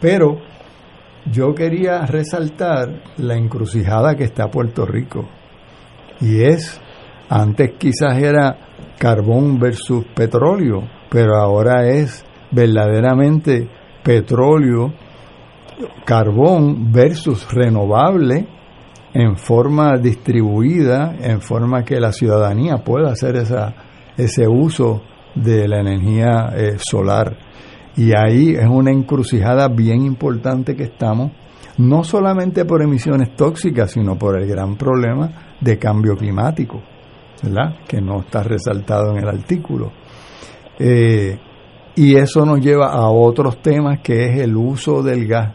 Pero yo quería resaltar la encrucijada que está Puerto Rico. Y es, antes quizás era carbón versus petróleo, pero ahora es verdaderamente petróleo, carbón versus renovable en forma distribuida, en forma que la ciudadanía pueda hacer esa, ese uso de la energía eh, solar. Y ahí es una encrucijada bien importante que estamos, no solamente por emisiones tóxicas, sino por el gran problema de cambio climático, ¿verdad? Que no está resaltado en el artículo. Eh, y eso nos lleva a otros temas que es el uso del gas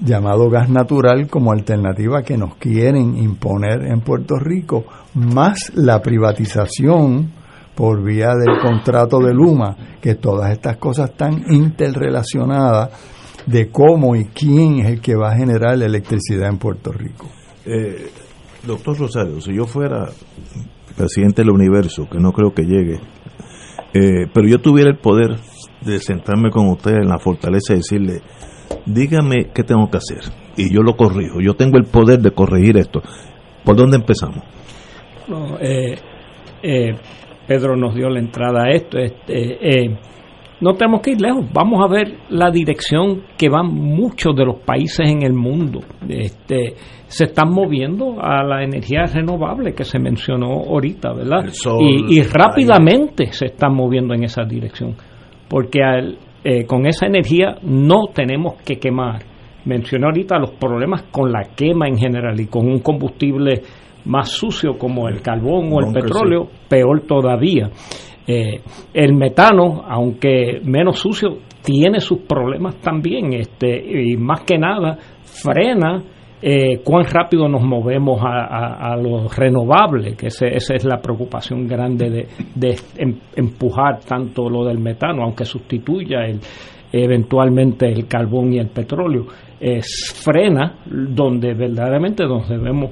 llamado gas natural como alternativa que nos quieren imponer en Puerto Rico, más la privatización por vía del contrato de Luma, que todas estas cosas están interrelacionadas de cómo y quién es el que va a generar la electricidad en Puerto Rico. Eh, doctor Rosario, si yo fuera presidente del universo, que no creo que llegue, eh, pero yo tuviera el poder de sentarme con usted en la fortaleza y decirle, dígame qué tengo que hacer, y yo lo corrijo, yo tengo el poder de corregir esto. ¿Por dónde empezamos? No, eh, eh, Pedro nos dio la entrada a esto. Este, eh, no tenemos que ir lejos. Vamos a ver la dirección que van muchos de los países en el mundo. Este, se están moviendo a la energía renovable que se mencionó ahorita, ¿verdad? y, y rápidamente se están moviendo en esa dirección. Porque al, eh, con esa energía no tenemos que quemar. Mencioné ahorita los problemas con la quema en general y con un combustible más sucio como el carbón o el petróleo, peor todavía. Eh, el metano, aunque menos sucio, tiene sus problemas también, este, y más que nada frena eh, cuán rápido nos movemos a, a, a lo renovable, que ese- esa es la preocupación grande de, de em- empujar tanto lo del metano, aunque sustituya el, eventualmente el carbón y el petróleo, frena donde verdaderamente nos debemos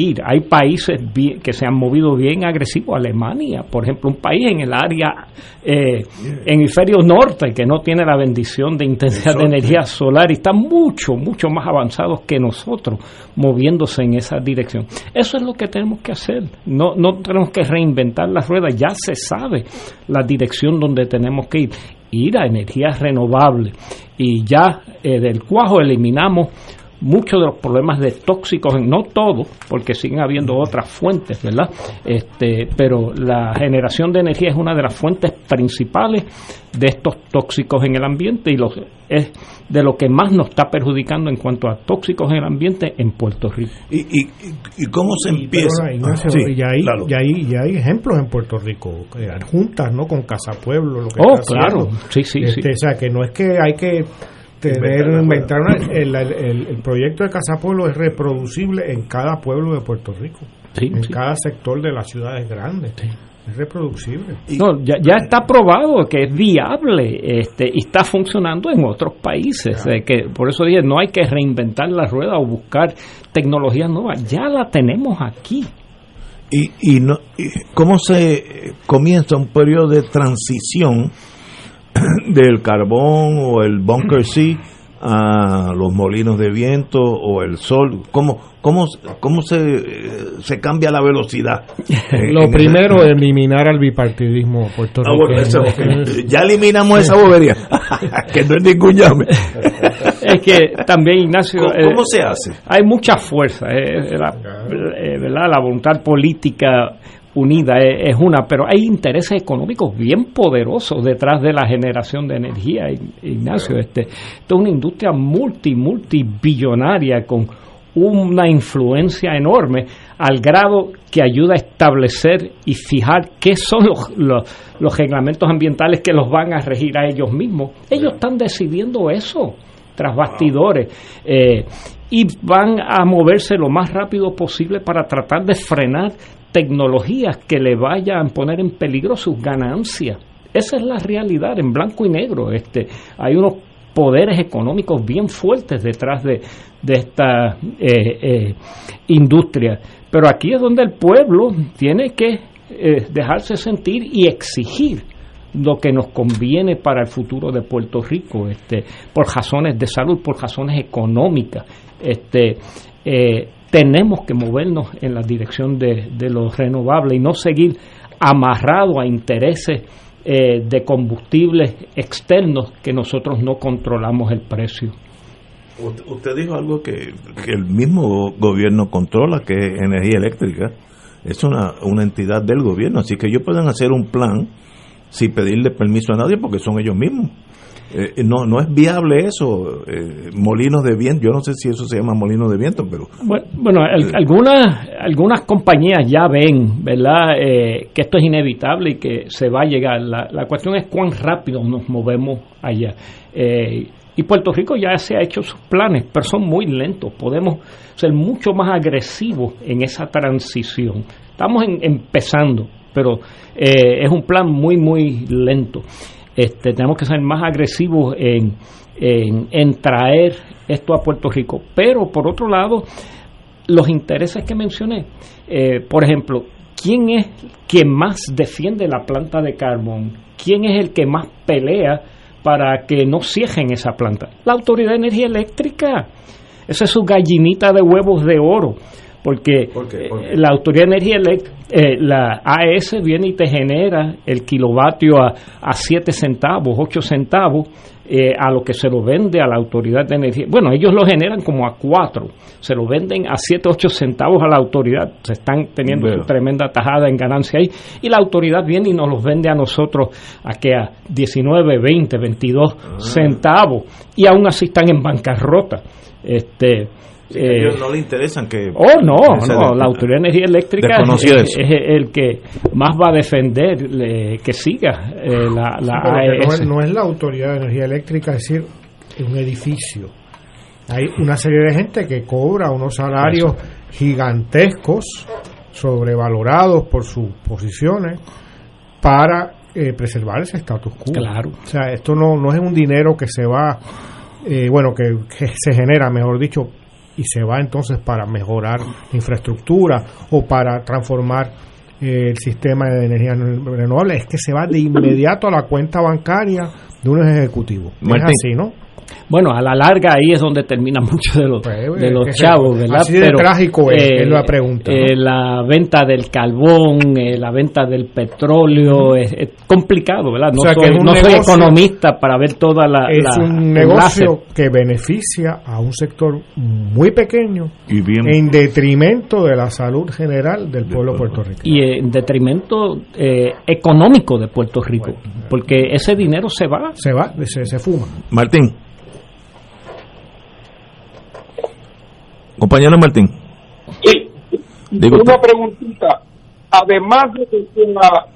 ir. Hay países bien- que se han movido bien agresivos, Alemania, por ejemplo, un país en el área eh, hemisferio norte que no tiene la bendición de intensidad de energía solar y están mucho, mucho más avanzados que nosotros moviéndose en esa dirección. Eso es lo que tenemos que hacer. No, no tenemos que reinventar las ruedas, ya se sabe la dirección donde tenemos que ir. Ir a energías renovables y ya eh, del cuajo eliminamos muchos de los problemas de tóxicos, no todos, porque siguen habiendo otras fuentes, ¿verdad? Este, pero la generación de energía es una de las fuentes principales de estos tóxicos en el ambiente y los, es de lo que más nos está perjudicando en cuanto a tóxicos en el ambiente en Puerto Rico. ¿Y, y, y cómo se empieza? Perdona, Ignacio, Ah, sí, y, hay, claro. y, hay, y hay ejemplos en Puerto Rico, eh, juntas, ¿no? Con Casa Pueblo, lo que Oh, está claro. haciendo. Sí, sí, Este, sí. O sea, que no es que hay que tener, Inventar una- el, el- el proyecto de Casa Pueblo es reproducible en cada pueblo de Puerto Rico, en sí. cada sector de las ciudades grandes. Es reproducible. No, ya, ya está probado que es viable este, y está funcionando en otros países. eh, que por eso dije, no hay que reinventar la rueda o buscar tecnologías nuevas. Ya la tenemos aquí. ¿Y, y, no, y cómo se comienza un periodo de transición del carbón o el bunker C a los molinos de viento o el sol? ¿Cómo, cómo, cómo se, eh, se cambia la velocidad? Eh, Lo primero, ese- eliminar al bipartidismo Ah, puertorriqueño. bueno, eso- Es- ya eliminamos esa bobería, que no es ningún llame. Es que también, Ignacio. ¿Cómo- eh, cómo se hace? Hay mucha fuerza. eh, la, eh, ¿verdad? la voluntad política unida es, es una, pero hay intereses económicos bien poderosos detrás de la generación de energía, Ignacio. Este, es una industria multi, multibillonaria con una influencia enorme al grado que ayuda a establecer y fijar qué son los, los, los reglamentos ambientales que los van a regir a ellos mismos. Ellos están decidiendo eso tras bastidores eh, y van a moverse lo más rápido posible para tratar de frenar tecnologías que le vayan a poner en peligro sus ganancias. Esa es la realidad en blanco y negro. Este, hay unos poderes económicos bien fuertes detrás de, de esta eh, eh, industria. Pero aquí es donde el pueblo tiene que eh, dejarse sentir y exigir lo que nos conviene para el futuro de Puerto Rico, este, por razones de salud, por razones económicas. Este, eh, tenemos que movernos en la dirección de, de lo renovable y no seguir amarrado a intereses eh, de combustibles externos que nosotros no controlamos el precio. Usted dijo algo que, el mismo gobierno controla, que es energía eléctrica. Es una entidad del gobierno, así que ellos pueden hacer un plan sin pedirle permiso a nadie porque son ellos mismos. Eh, no no es viable eso, eh, molinos de viento, yo no sé si eso se llama molinos de viento, pero... Bueno, bueno el- algunas, algunas compañías ya ven, ¿verdad?, eh, que esto es inevitable y que se va a llegar. La, la cuestión es cuán rápido nos movemos allá. Eh, y Puerto Rico ya se ha hecho sus planes, pero son muy lentos. Podemos ser mucho más agresivos en esa transición. Estamos en- empezando, pero eh, es un plan muy, muy lento. Este, tenemos que ser más agresivos en, en, traer esto a Puerto Rico. Pero por otro lado, los intereses que mencioné, eh, por ejemplo, ¿quién es quien más defiende la planta de carbón? ¿Quién es el que más pelea para que no cierren esa planta? La Autoridad de Energía Eléctrica. Esa es su gallinita de huevos de oro. Porque eh, la Autoridad de Energía Eléctrica, eh, la AES viene y te genera el kilovatio a, a 7 centavos, 8 centavos, eh, a lo que se lo vende a la Autoridad de Energía. Bueno, ellos lo generan como a 4, se lo venden a 7, 8 centavos a la autoridad. Se están teniendo Veo. su tremenda tajada en ganancia ahí. Y la autoridad viene y nos los vende a nosotros a que a 19, 20, 22 centavos. Y aún así están en bancarrota. Este, A eh, ellos no le interesan que... Oh, no, no, de- la Autoridad de Energía Eléctrica es, eso. es el que más va a defender le- que siga eh, la, la Sí, no, es, no es la Autoridad de Energía Eléctrica, es decir, un edificio. Hay una serie de gente que cobra unos salarios gigantescos, sobrevalorados por sus posiciones, para eh, preservar ese status quo. Claro. O sea, esto no, no es un dinero que se va, eh, bueno, que, que se genera, mejor dicho, y se va entonces para mejorar la infraestructura o para transformar eh, el sistema de energía renovable, es que se va de inmediato a la cuenta bancaria de unos ejecutivos. Martín. Es así, ¿no? Bueno, a la larga ahí es donde terminan muchos de los, Pues, de eh, los chavos, ¿verdad? así de trágico es, es la pregunta, ¿no? eh, la venta del carbón, eh, la venta del petróleo, es, es complicado, ¿verdad? No, O sea, que soy, no soy economista para ver toda la... es la- un negocio láser. que beneficia a un sector muy pequeño Y bien- en detrimento de la salud general del pueblo puertorriqueño. y en detrimento eh, económico de Puerto Rico, porque ese dinero se va. Se va, se, se fuma. Martín. Compañero Martín. Sí. Digo Una preguntita. Además de, la,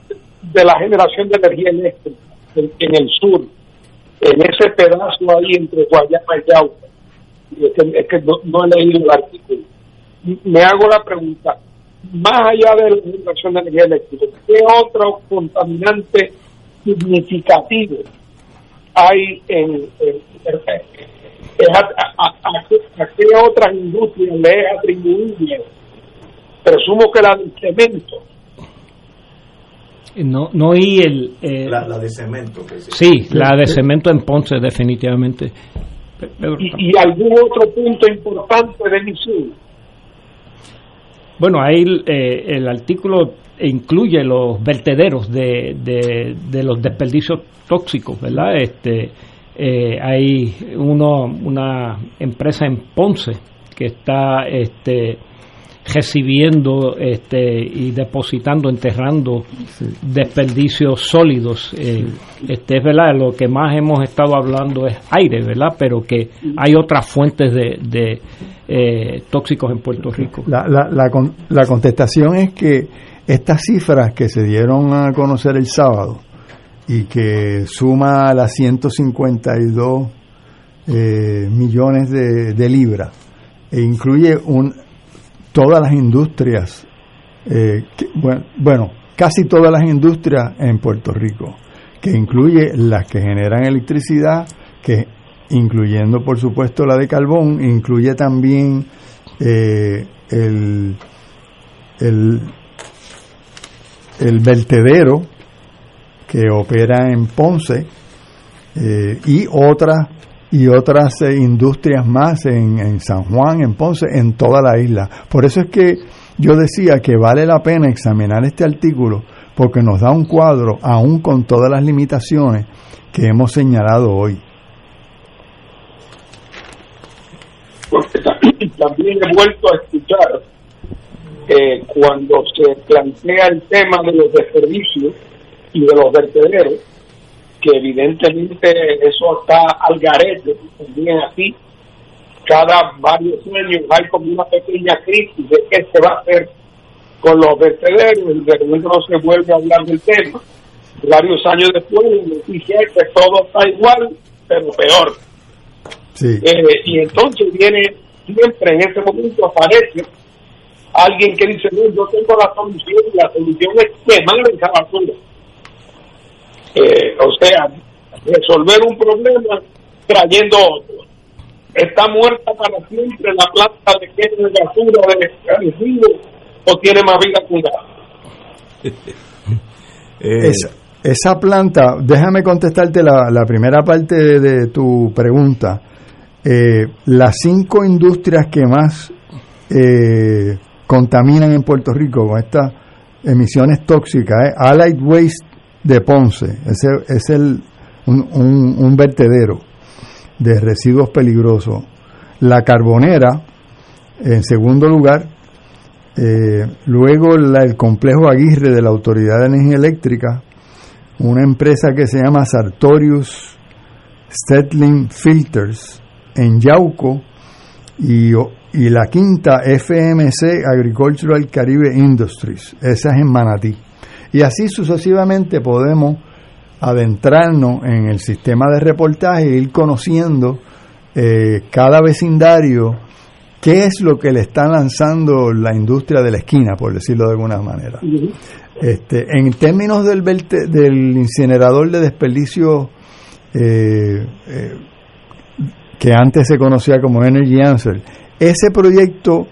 de la generación de energía eléctrica en, en el sur, en ese pedazo ahí entre Guayama y Yauca, y es que, es que no, no he leído el artículo, me hago la pregunta, más allá de la generación de energía eléctrica, ¿qué otro contaminante significativo hay en, en- en- es a, a- a- a qué- a qué otras industrias le es atribuible? Presumo que la del cemento. No, no oí el... eh, La, la de cemento. que sí, la de cemento en Ponce, definitivamente. Y, y algún otro punto importante de misión. Bueno, ahí eh, el artículo incluye los vertederos de, de, de los desperdicios tóxicos, ¿verdad? Este, eh, hay uno, una empresa en Ponce que está este, recibiendo este, y depositando, enterrando desperdicios sólidos. Eh, este, es verdad, lo que más hemos estado hablando es aire, ¿verdad? Pero que hay otras fuentes de, de eh, tóxicos en Puerto Rico. La, la, la, con- la contestación es que estas cifras que se dieron a conocer el sábado y que suma a las 152 eh, millones de, libras e incluye un, todas las industrias, eh, bueno, casi todas las industrias en Puerto Rico, que incluye las que generan electricidad, que incluyendo por supuesto la de carbón, incluye también eh, el, el, el vertedero que opera en Ponce eh, y otras y otras eh, industrias más en, en San Juan, en Ponce, en toda la isla. Por eso es que yo decía que vale la pena examinar este artículo porque nos da un cuadro, aún con todas las limitaciones que hemos señalado hoy. porque ta- también he vuelto a escuchar eh, cuando se plantea el tema de los desperdicios y de los vertederos, que evidentemente eso está al garete, también así, cada varios años hay como una pequeña crisis de qué se va a hacer con los vertederos y de repente no se vuelve a hablar del tema. Varios años después, noticia que todo está igual, pero peor. Sí. Eh, y entonces viene siempre en ese momento aparece alguien que dice no yo tengo la solución y la solución es quemar esa basura eh, o sea resolver un problema trayendo otro está muerta para siempre la planta de quema de basura de residuos o tiene más vida que un gato Eh, Esa, esa planta, déjame contestarte la, la primera parte de, de tu pregunta. Eh, las cinco industrias que más eh, contaminan en Puerto Rico con estas emisiones tóxicas es Allied Waste de Ponce, ese es el, un, un- vertedero de residuos peligrosos. La Carbonera, en segundo lugar, eh, luego la- el complejo Aguirre de la Autoridad de Energía Eléctrica, una empresa que se llama Sartorius Stetling Filters en Yauco y, y la quinta FMC Agricultural Caribe Industries, esa es en Manatí. Y así sucesivamente podemos adentrarnos en el sistema de reportaje e ir conociendo eh, cada vecindario qué es lo que le está lanzando la industria de la esquina, por decirlo de alguna manera. Este, en términos del, del incinerador de desperdicio eh, eh, que antes se conocía como Energy Answer, ese proyecto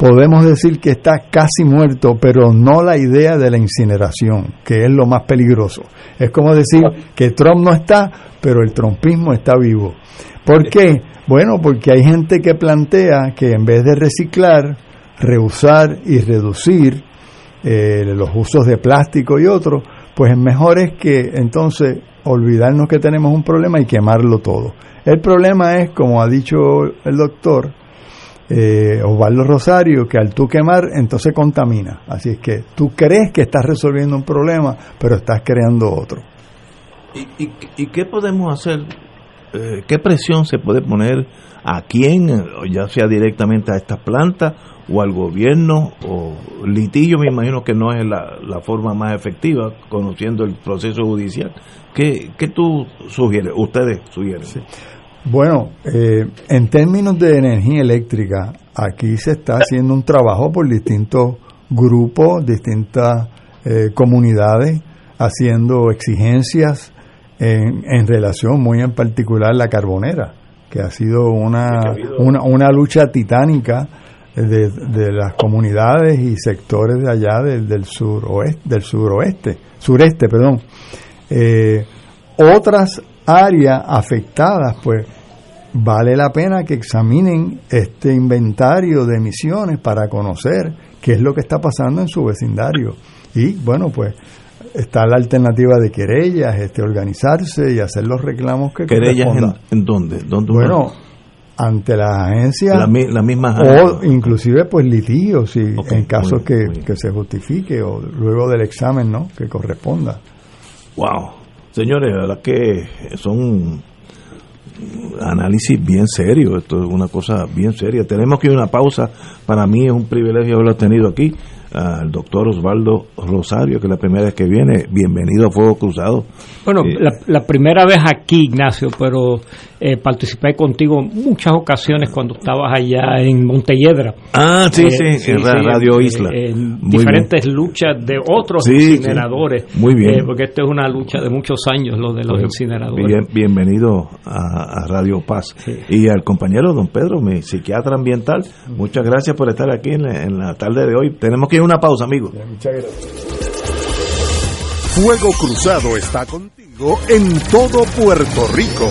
podemos decir que está casi muerto, pero no la idea de la incineración, que es lo más peligroso. Es como decir que Trump no está, pero el trumpismo está vivo. ¿Por qué? Bueno, porque hay gente que plantea que en vez de reciclar, reusar y reducir eh, los usos de plástico y otros, pues mejor es que entonces olvidarnos que tenemos un problema y quemarlo todo. El problema es, como ha dicho el doctor eh, Osvaldo Rosario, que al tú quemar, entonces contamina. Así es que tú crees que estás resolviendo un problema, pero estás creando otro. ¿Y, y, y qué podemos hacer? Eh, ¿Qué presión se puede poner a quién, ya sea directamente a estas plantas o al gobierno? O litigio, me imagino que no es la, la forma más efectiva, conociendo el proceso judicial. ¿Qué, qué tú sugieres? Ustedes sugieren. Bueno, eh, en términos de energía eléctrica, aquí se está haciendo un trabajo por distintos grupos, distintas eh, comunidades, haciendo exigencias en, en relación muy en particular la carbonera, que ha sido una, una, una lucha titánica de, de las comunidades y sectores de allá del, del suroeste, del suroeste, sureste, perdón. Eh, otras áreas afectadas, pues vale la pena que examinen este inventario de emisiones para conocer qué es lo que está pasando en su vecindario. Y bueno, pues está la alternativa de querellas, este organizarse y hacer los reclamos que ¿Querellas en, correspondan. en dónde? ¿Dónde Bueno, ante las agencias La mi- la misma o inclusive pues litigios si en caso muy que, que se justifique o luego del examen no que corresponda Wow. Señores, la verdad que son análisis bien serios, esto es una cosa bien seria. Tenemos que ir a una pausa. Para mí es un privilegio haberlo tenido aquí, al doctor Osvaldo Rosario, que es la primera vez que viene. Bienvenido a Fuego Cruzado. Bueno, Eh, la, la primera vez aquí, Ignacio, pero eh, participé contigo en muchas ocasiones cuando estabas allá en Montelledra. Ah, sí, Eh, sí, en Ra- Radio eh, Isla. En Muy diferentes luchas de otros Sí, incineradores. Muy bien. Porque esto es una lucha de muchos años, lo de los Pues, incineradores. bien- bienvenido a, a Radio Paz. Y al compañero don Pedro, mi psiquiatra ambiental, muchas gracias por estar aquí en la, en la tarde de hoy. Tenemos que una pausa, muchas gracias Fuego Cruzado está contigo en todo Puerto Rico.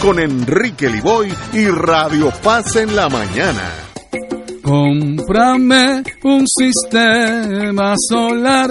con Enrique Liboy y Radio Paz en la mañana. Cómprame un sistema solar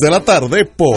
de la tarde por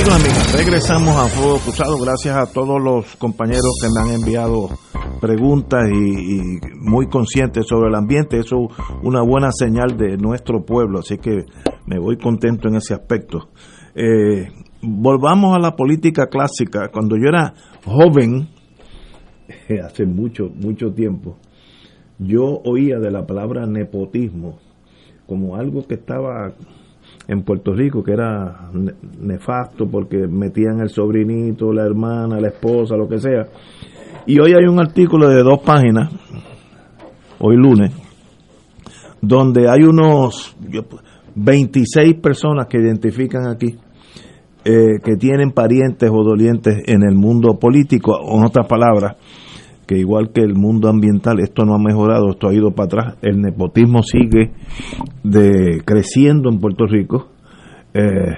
Amigos, amigas, regresamos a Fuego Cruzado. Gracias a todos los compañeros que me han enviado preguntas y, muy conscientes sobre el ambiente. Eso es una buena señal de nuestro pueblo, así que me voy contento en ese aspecto. Eh, volvamos a la política clásica. Cuando yo era joven, hace mucho, mucho tiempo, yo oía de la palabra nepotismo como algo que estaba en Puerto Rico que era ne- nefasto porque metían el sobrinito, la hermana, la esposa, lo que sea. Y hoy hay un artículo de dos páginas, hoy lunes, donde hay unos yo, 26 personas que identifican aquí eh, que tienen parientes o dolientes en el mundo político, en otras palabras, que igual que el mundo ambiental, esto no ha mejorado, esto ha ido para atrás, el nepotismo sigue de, creciendo en Puerto Rico. Eh,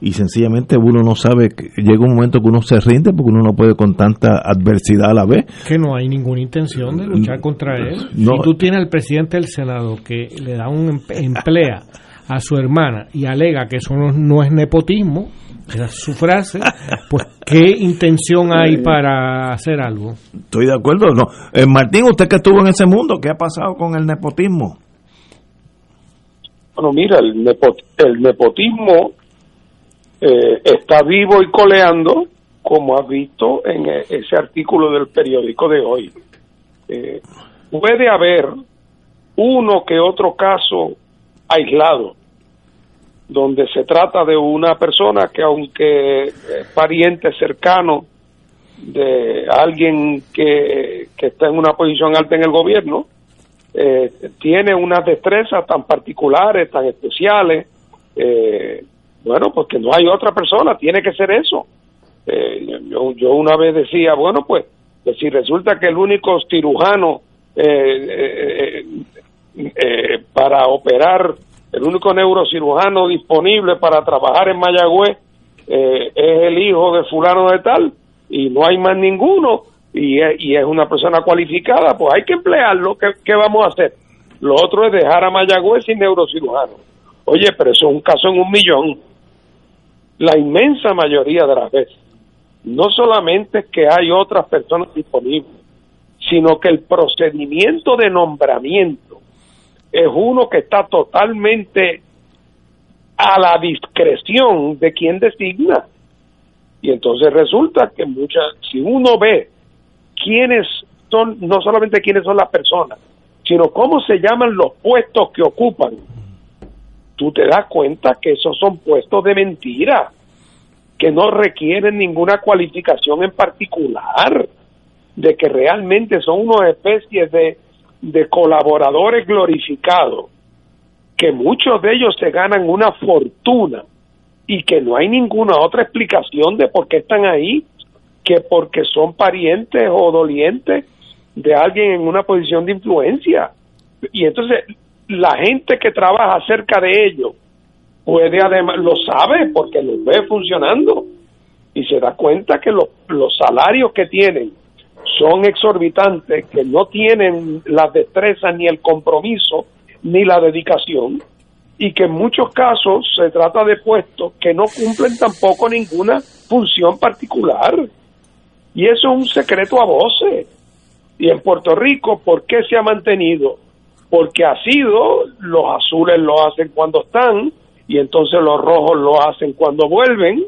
y sencillamente uno no sabe, que llega un momento que uno se rinde porque uno no puede con tanta adversidad a la vez. Que no hay ninguna intención de luchar contra él. No. Si tú tienes al presidente del Senado que le da un em- emplea a su hermana y alega que eso no, no es nepotismo, es su frase, pues ¿qué intención hay para hacer algo? Estoy de acuerdo. No. Eh, Martín, usted que estuvo en ese mundo, ¿qué ha pasado con el nepotismo? Bueno, mira, el, nepo- el nepotismo eh, está vivo y coleando, como has visto en eh, ese artículo del periódico de hoy. Eh, puede haber uno que otro caso aislado, donde se trata de una persona que aunque es pariente cercano de alguien que, que está en una posición alta en el gobierno, eh, tiene unas destrezas tan particulares, tan especiales, eh, bueno, porque no hay otra persona, tiene que ser eso. Eh, yo, yo una vez decía, bueno, pues, que si resulta que el único cirujano eh, para operar, el único neurocirujano disponible para trabajar en Mayagüez eh, es el hijo de fulano de tal y no hay más ninguno y es, una persona cualificada, pues hay que emplearlo. ¿Qué, qué vamos a hacer? Lo otro es dejar a Mayagüez sin neurocirujano. Oye, pero eso es un caso en un millón. La inmensa mayoría de las veces, no solamente es que hay otras personas disponibles, sino que el procedimiento de nombramiento es uno que está totalmente a la discreción de quien designa. Y entonces resulta que muchas, si uno ve quiénes son, no solamente quiénes son las personas, sino cómo se llaman los puestos que ocupan, tú te das cuenta que esos son puestos de mentira, que no requieren ninguna cualificación en particular, de que realmente son unas especies de, de colaboradores glorificados, que muchos de ellos se ganan una fortuna y que no hay ninguna otra explicación de por qué están ahí que porque son parientes o dolientes de alguien en una posición de influencia. Y entonces la gente que trabaja cerca de ellos puede además, lo sabe porque los ve funcionando y se da cuenta que los, los salarios que tienen son exorbitantes, que no tienen la destreza ni el compromiso ni la dedicación y que en muchos casos se trata de puestos que no cumplen tampoco ninguna función particular. Y eso es un secreto a voces. Y en Puerto Rico, ¿por qué se ha mantenido? Porque ha sido, los azules lo hacen cuando están, y entonces los rojos lo hacen cuando vuelven,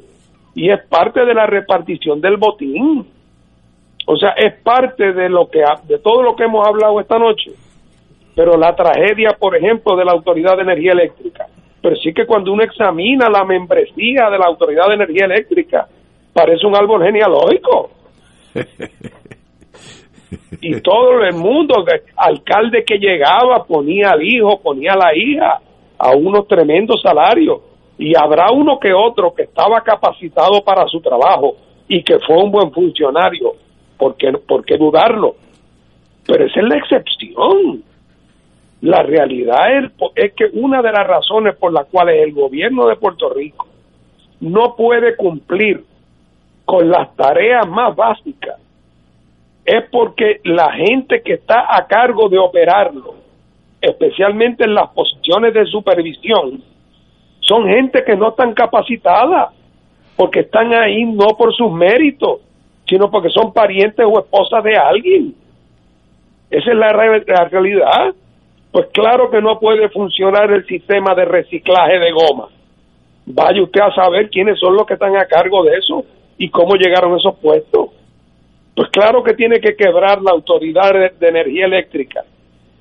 y es parte de la repartición del botín. O sea, es parte de lo que de todo lo que hemos hablado esta noche. Pero la tragedia, por ejemplo, de la Autoridad de Energía Eléctrica, pero sí que cuando uno examina la membresía de la Autoridad de Energía Eléctrica, parece un árbol genealógico. y todo el mundo, alcalde que llegaba, ponía al hijo, ponía a la hija a unos tremendos salarios. Y habrá uno que otro que estaba capacitado para su trabajo y que fue un buen funcionario. ¿Por qué, por qué dudarlo? Pero esa es la excepción. La realidad es, es que una de las razones por las cuales el gobierno de Puerto Rico no puede cumplir con las tareas más básicas es porque la gente que está a cargo de operarlo, especialmente en las posiciones de supervisión, son gente que no están capacitadas, porque están ahí no por sus méritos, sino porque son parientes o esposas de alguien. Esa es la, re- la realidad. Pues claro que no puede funcionar el sistema de reciclaje de goma. Vaya usted a saber quiénes son los que están a cargo de eso y cómo llegaron a esos puestos. Pues claro que tiene que quebrar la autoridad de, de energía eléctrica.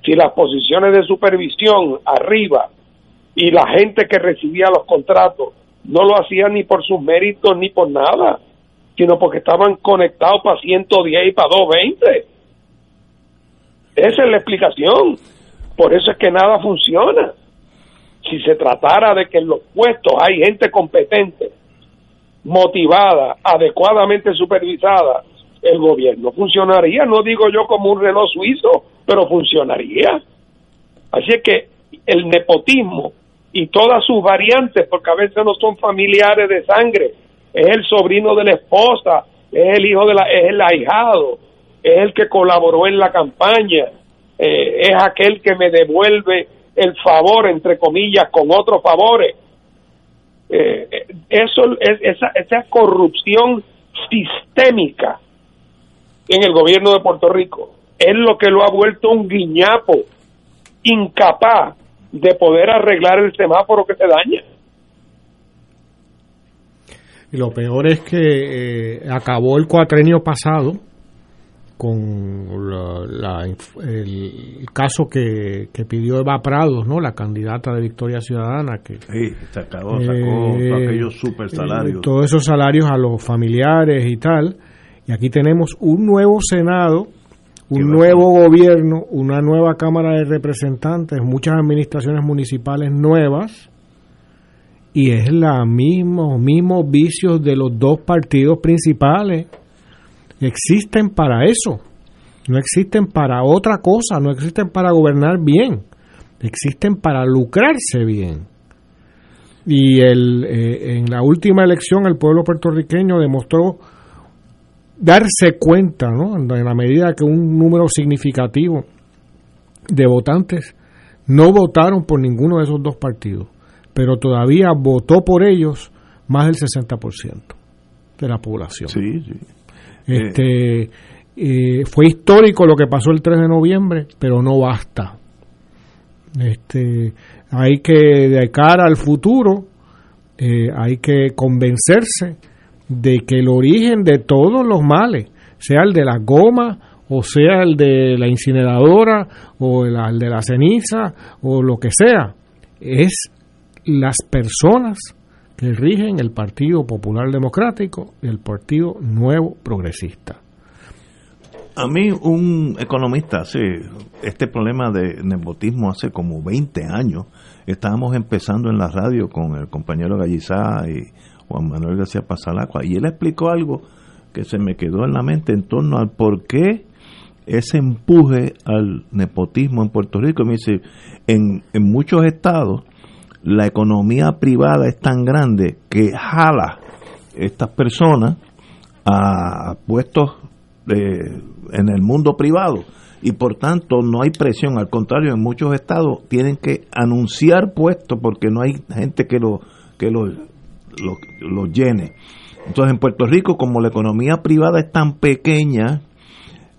Si las posiciones de supervisión arriba y la gente que recibía los contratos no lo hacían ni por sus méritos ni por nada, sino porque estaban conectados para 110 y para 220. Esa es la explicación. Por eso es que nada funciona. Si se tratara de que en los puestos hay gente competente motivada, adecuadamente supervisada, el gobierno funcionaría, no digo yo como un reloj suizo, pero funcionaría. Así es que el nepotismo y todas sus variantes, porque a veces no son familiares de sangre, es el sobrino de la esposa, es el hijo de la, es el ahijado, es el que colaboró en la campaña, eh, es aquel que me devuelve el favor, entre comillas, con otros favores. Eh, eso es esa, esa corrupción sistémica en el gobierno de Puerto Rico es lo que lo ha vuelto un guiñapo incapaz de poder arreglar el semáforo que se daña. Y lo peor es que eh, acabó el cuatrenio pasado con la- la- el caso que, que pidió Eva Prados, ¿no? La candidata de Victoria Ciudadana que Sí, se acabó, sacó eh, aquellos super salarios. eh, todos esos salarios a los familiares y tal. Y aquí tenemos un nuevo Senado, un nuevo gobierno, una nueva Cámara de Representantes, muchas administraciones municipales nuevas. Y es mismo, mismos vicios de los dos partidos principales. Existen para eso. No existen para otra cosa, no existen para gobernar bien. Existen para lucrarse bien. Y el, eh, en la última elección el pueblo puertorriqueño demostró darse cuenta, ¿no? en la medida que un número significativo de votantes no votaron por ninguno de esos dos partidos, pero todavía votó por ellos más del 60% de la población. Sí, sí. Este, eh, fue histórico lo que pasó el 3 de noviembre, pero no basta. Este, hay que, de cara al futuro, eh, hay que convencerse de que el origen de todos los males, sea el de la goma, o sea el de la incineradora, o el, el de la ceniza, o lo que sea, es las personas que rigen el Partido Popular Democrático y el Partido Nuevo Progresista. A mí un economista hace este problema de nepotismo hace como 20 años. Estábamos empezando en la radio con el compañero Gallizá y Juan Manuel García Pasalacua y él explicó algo que se me quedó en la mente en torno al por qué ese empuje al nepotismo en Puerto Rico. Me dice, en, en muchos estados la economía privada es tan grande que jala estas personas a puestos de- en el mundo privado y por tanto no hay presión, al contrario, en muchos estados tienen que anunciar puestos porque no hay gente que lo que lo, lo, lo llene. Entonces en Puerto Rico, como la economía privada es tan pequeña,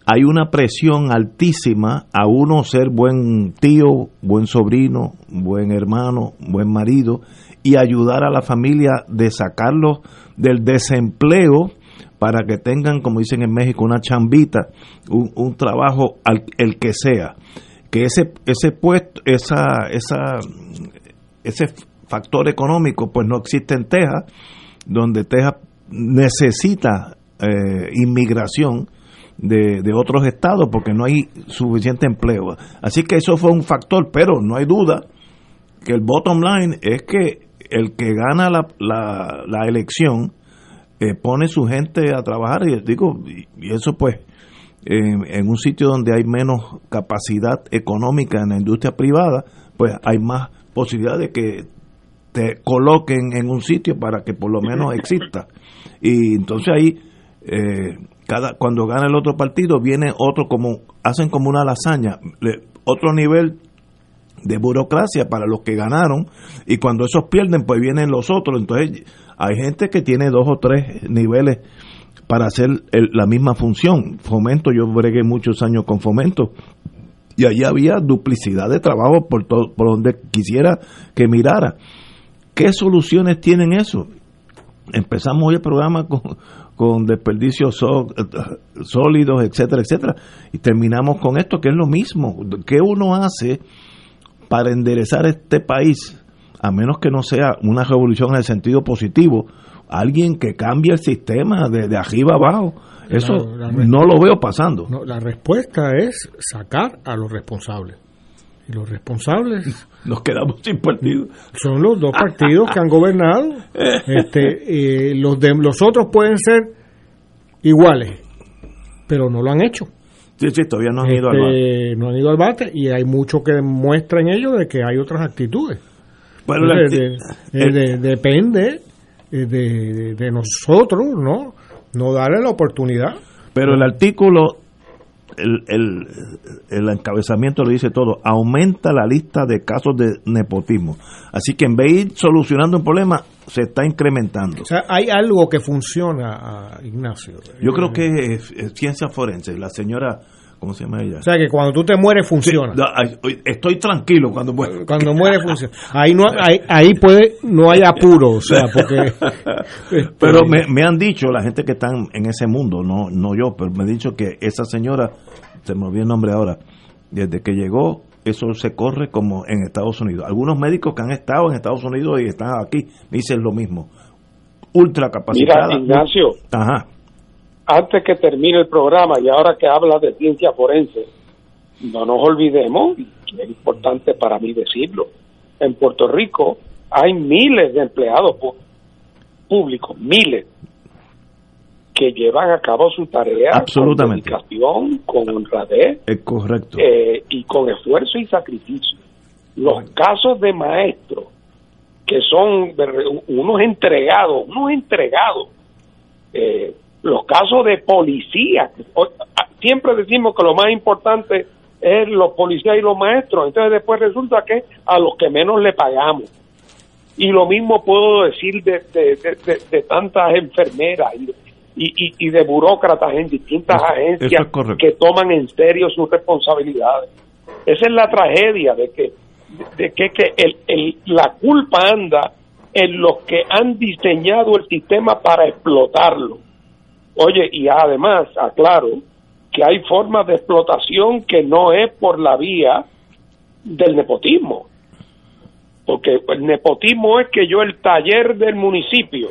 hay una presión altísima a uno ser buen tío, buen sobrino, buen hermano, buen marido y ayudar a la familia de sacarlos del desempleo para que tengan, como dicen en México, una chambita, un, trabajo al, el que sea. Que ese, ese puesto, esa, esa, ese factor económico, pues no existe en Texas, donde Texas necesita eh, inmigración de, de otros estados porque no hay suficiente empleo. Así que eso fue un factor, pero no hay duda que el bottom line es que el que gana la, la, la elección eh, pone su gente a trabajar y digo y, y eso pues en, en un sitio donde hay menos capacidad económica en la industria privada pues hay más posibilidad de que te coloquen en un sitio para que por lo menos exista y entonces ahí eh, cada cuando gana el otro partido viene otro como hacen como una lasaña otro nivel de burocracia para los que ganaron y cuando esos pierden pues vienen los otros. Entonces hay gente que tiene dos o tres niveles para hacer la misma función. Fomento yo bregué muchos años con fomento y allí había duplicidad de trabajo por todo, por donde quisiera que mirara. Qué soluciones tienen eso empezamos hoy el programa con, con desperdicios so- sólidos etcétera etcétera y terminamos con esto que es lo mismo qué uno hace para enderezar este país, a menos que no sea una revolución en el sentido positivo, alguien que cambie el sistema de, de arriba abajo. Eso La- la- no lo veo pasando. No, la respuesta es sacar a los responsables. Y los responsables Nos quedamos sin partido. son los dos partidos que han gobernado. Este, eh, los, de, los otros pueden ser iguales, pero no lo han hecho. Sí, sí, todavía no han ido al Este, bate. No han ido al bate y hay mucho que muestra en ello de que hay otras actitudes. Bueno, la- Entonces, de- de- de- depende eh, de- de nosotros, ¿no? No darle la oportunidad. Pero el artículo, el, el, el encabezamiento lo dice todo, aumenta la lista de casos de nepotismo. Así que en vez de ir solucionando un problema, se está incrementando. O sea, hay algo que funciona, ah, Ignacio. Yo creo que es, es ciencia forense. La señora, ¿cómo se llama ella? O sea, que cuando tú te mueres funciona. Estoy tranquilo cuando muero. Cuando muere funciona. Ahí no ahí, ahí puede no hay apuro, o sea, porque este, Pero me, me han dicho, la gente que están en ese mundo, no, no yo, pero me han dicho que esa señora, se me olvidó el nombre ahora, desde que llegó, eso se corre como en Estados Unidos. Algunos médicos que han estado en Estados Unidos y están aquí me dicen lo mismo. Ultra capacitada. Mira, Ignacio, Ajá. Antes que termine el programa y ahora que habla de ciencia forense, no nos olvidemos, es importante para mí decirlo, en Puerto Rico hay miles de empleados públicos, miles, que llevan a cabo su tarea Absolutamente. con dedicación, con honradez Es correcto. eh, y con esfuerzo y sacrificio. Los casos de maestros que son unos entregados, unos entregados, eh, los casos de policía, siempre decimos que lo más importante es los policías y los maestros, entonces después resulta que a los que menos le pagamos. Y lo mismo puedo decir de, de, de- tantas enfermeras y, y, y- de burócratas en distintas Eso- agencias eso es correcto. que toman en serio sus responsabilidades. Esa es la tragedia de que, de que, que el, el- la culpa anda en los que han diseñado el sistema para explotarlo. Oye, y además, aclaro, que hay formas de explotación que no es por la vía del nepotismo. Porque el nepotismo es que yo el taller del municipio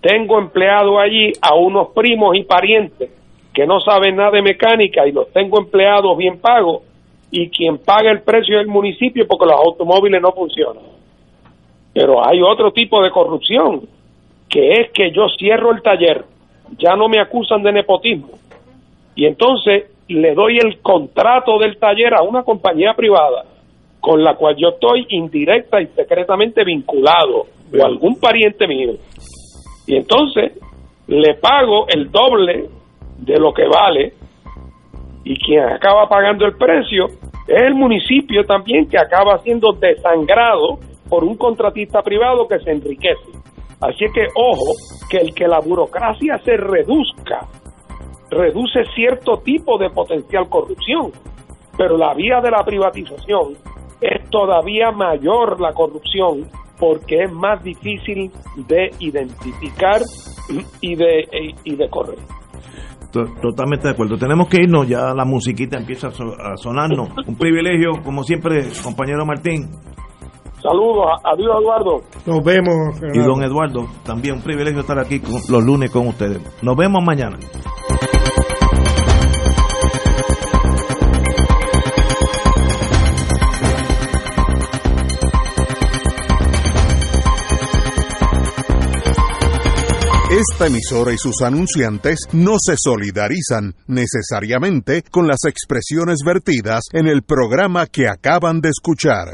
tengo empleado allí a unos primos y parientes que no saben nada de mecánica y los tengo empleados bien pagos y quien paga el precio del municipio porque los automóviles no funcionan. Pero hay otro tipo de corrupción, que es que yo cierro el taller, ya no me acusan de nepotismo, y entonces le doy el contrato del taller a una compañía privada con la cual yo estoy indirecta y secretamente vinculado, o algún pariente mío. Y entonces le pago el doble de lo que vale y quien acaba pagando el precio es el municipio también que acaba siendo desangrado por un contratista privado que se enriquece. Así que ojo, que el que la burocracia se reduzca, reduce cierto tipo de potencial corrupción, pero la vía de la privatización es todavía mayor la corrupción porque es más difícil de identificar y de, y de correr. To- Totalmente de acuerdo. Tenemos que irnos, ya la musiquita empieza a sonarnos. Un privilegio, como siempre, compañero Martín. Saludos, a- adiós Eduardo. Nos vemos. Y don Eduardo, también un privilegio estar aquí con- los lunes con ustedes. Nos vemos mañana. Esta emisora y sus anunciantes no se solidarizan necesariamente con las expresiones vertidas en el programa que acaban de escuchar.